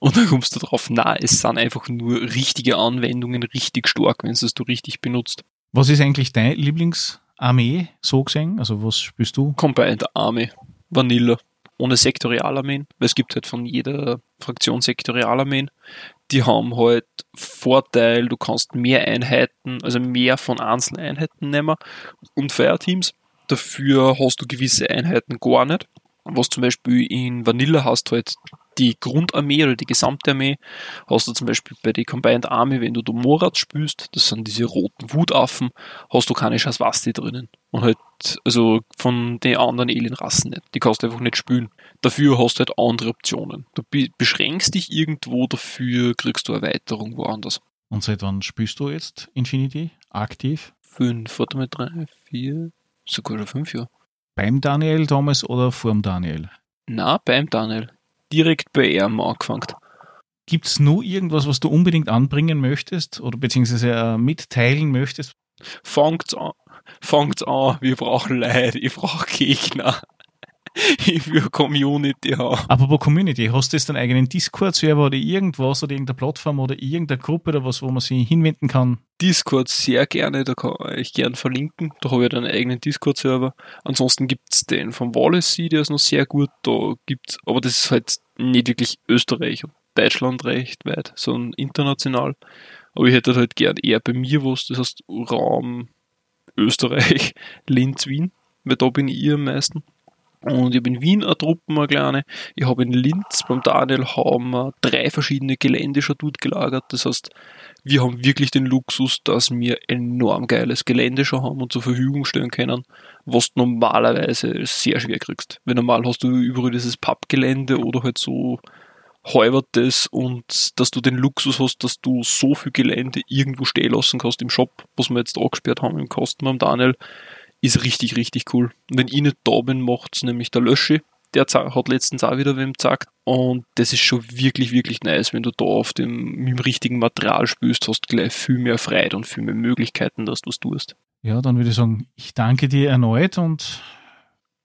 und dann kommst du drauf, na, es sind einfach nur richtige Anwendungen richtig stark, wenn es du richtig benutzt. Was ist eigentlich deine Lieblingsarmee so gesehen? Also was spielst du? Combined Army, Vanilla, ohne Sektorialarmeen, weil es gibt halt von jeder Fraktion Sektorialarmeen. Die haben halt Vorteil, du kannst mehr Einheiten, also mehr von einzelnen Einheiten nehmen und Fireteams. Dafür hast du gewisse Einheiten gar nicht. Was zum Beispiel in Vanilla hast halt die Grundarmee oder die gesamte Armee, hast du zum Beispiel bei der Combined Army, wenn du Domorat spielst, das sind diese roten Wutaffen, hast du keine Schaswasti drinnen. Und halt, also von den anderen Alienrassen nicht. Die kannst du einfach nicht spielen. Dafür hast du halt andere Optionen. Du be beschränkst dich irgendwo, dafür kriegst du Erweiterung woanders. Und seit wann spielst du jetzt Infinity aktiv? Fünf, warte mal, drei, vier, sogar schon fünf Jahre. Beim Daniel damals oder vorm Daniel? Na, beim Daniel. Direkt bei ihm angefangen. Gibt es nur irgendwas, was du unbedingt anbringen möchtest oder beziehungsweise äh, mitteilen möchtest? Fangt's an. Fangt's an. Wir brauchen Leute. Ich brauche Gegner. Ich will Community haben. Apropos Community, hast du jetzt einen eigenen Discord-Server oder irgendwas oder irgendeine Plattform oder irgendeine Gruppe oder was, wo man sich hinwenden kann? Discord sehr gerne, da kann ich gern verlinken. Da habe ich dann einen eigenen Discord-Server. Ansonsten gibt's den vom Wallasey, der ist noch sehr gut. Da gibt's, aber das ist halt nicht wirklich Österreich und Deutschland recht weit, sondern international. Aber ich hätte halt gern eher bei mir was, das heißt Raum Österreich, Linz, Wien, weil da bin ich am meisten. Und ich habe in Wien eine Truppe, eine kleine. Ich habe in Linz beim Daniel haben wir drei verschiedene Gelände schon dort gelagert. Das heißt, wir haben wirklich den Luxus, dass wir enorm geiles Gelände schon haben und zur Verfügung stellen können, was du normalerweise sehr schwer kriegst. Weil normal hast du überall dieses Pappgelände oder halt so Häubertes und dass du den Luxus hast, dass du so viel Gelände irgendwo stehen lassen kannst im Shop, was wir jetzt angesperrt haben im Kosten beim Daniel, ist richtig, richtig cool. Wenn ich nicht da bin, macht's nämlich der Löschi. Der hat letztens auch wieder wem gesagt. Und das ist schon wirklich, wirklich nice, wenn du da auf dem, mit dem richtigen Material spielst, hast gleich viel mehr Freiheit und viel mehr Möglichkeiten, dass du es tust. Ja, dann würde ich sagen, ich danke dir erneut und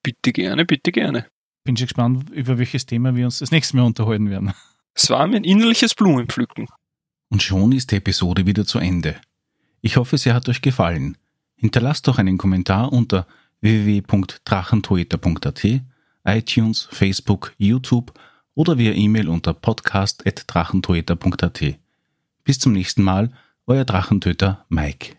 Bitte gerne, bitte gerne. bin schon gespannt, über welches Thema wir uns das nächste Mal unterhalten werden. Es war mir ein innerliches Blumenpflücken. Und schon ist die Episode wieder zu Ende. Ich hoffe, sie hat euch gefallen. Hinterlasst doch einen Kommentar unter www.drachentoeter.at, iTunes, Facebook, YouTube oder via E-Mail unter podcast.drachentoeter.at. Bis zum nächsten Mal, euer Drachentöter Mike.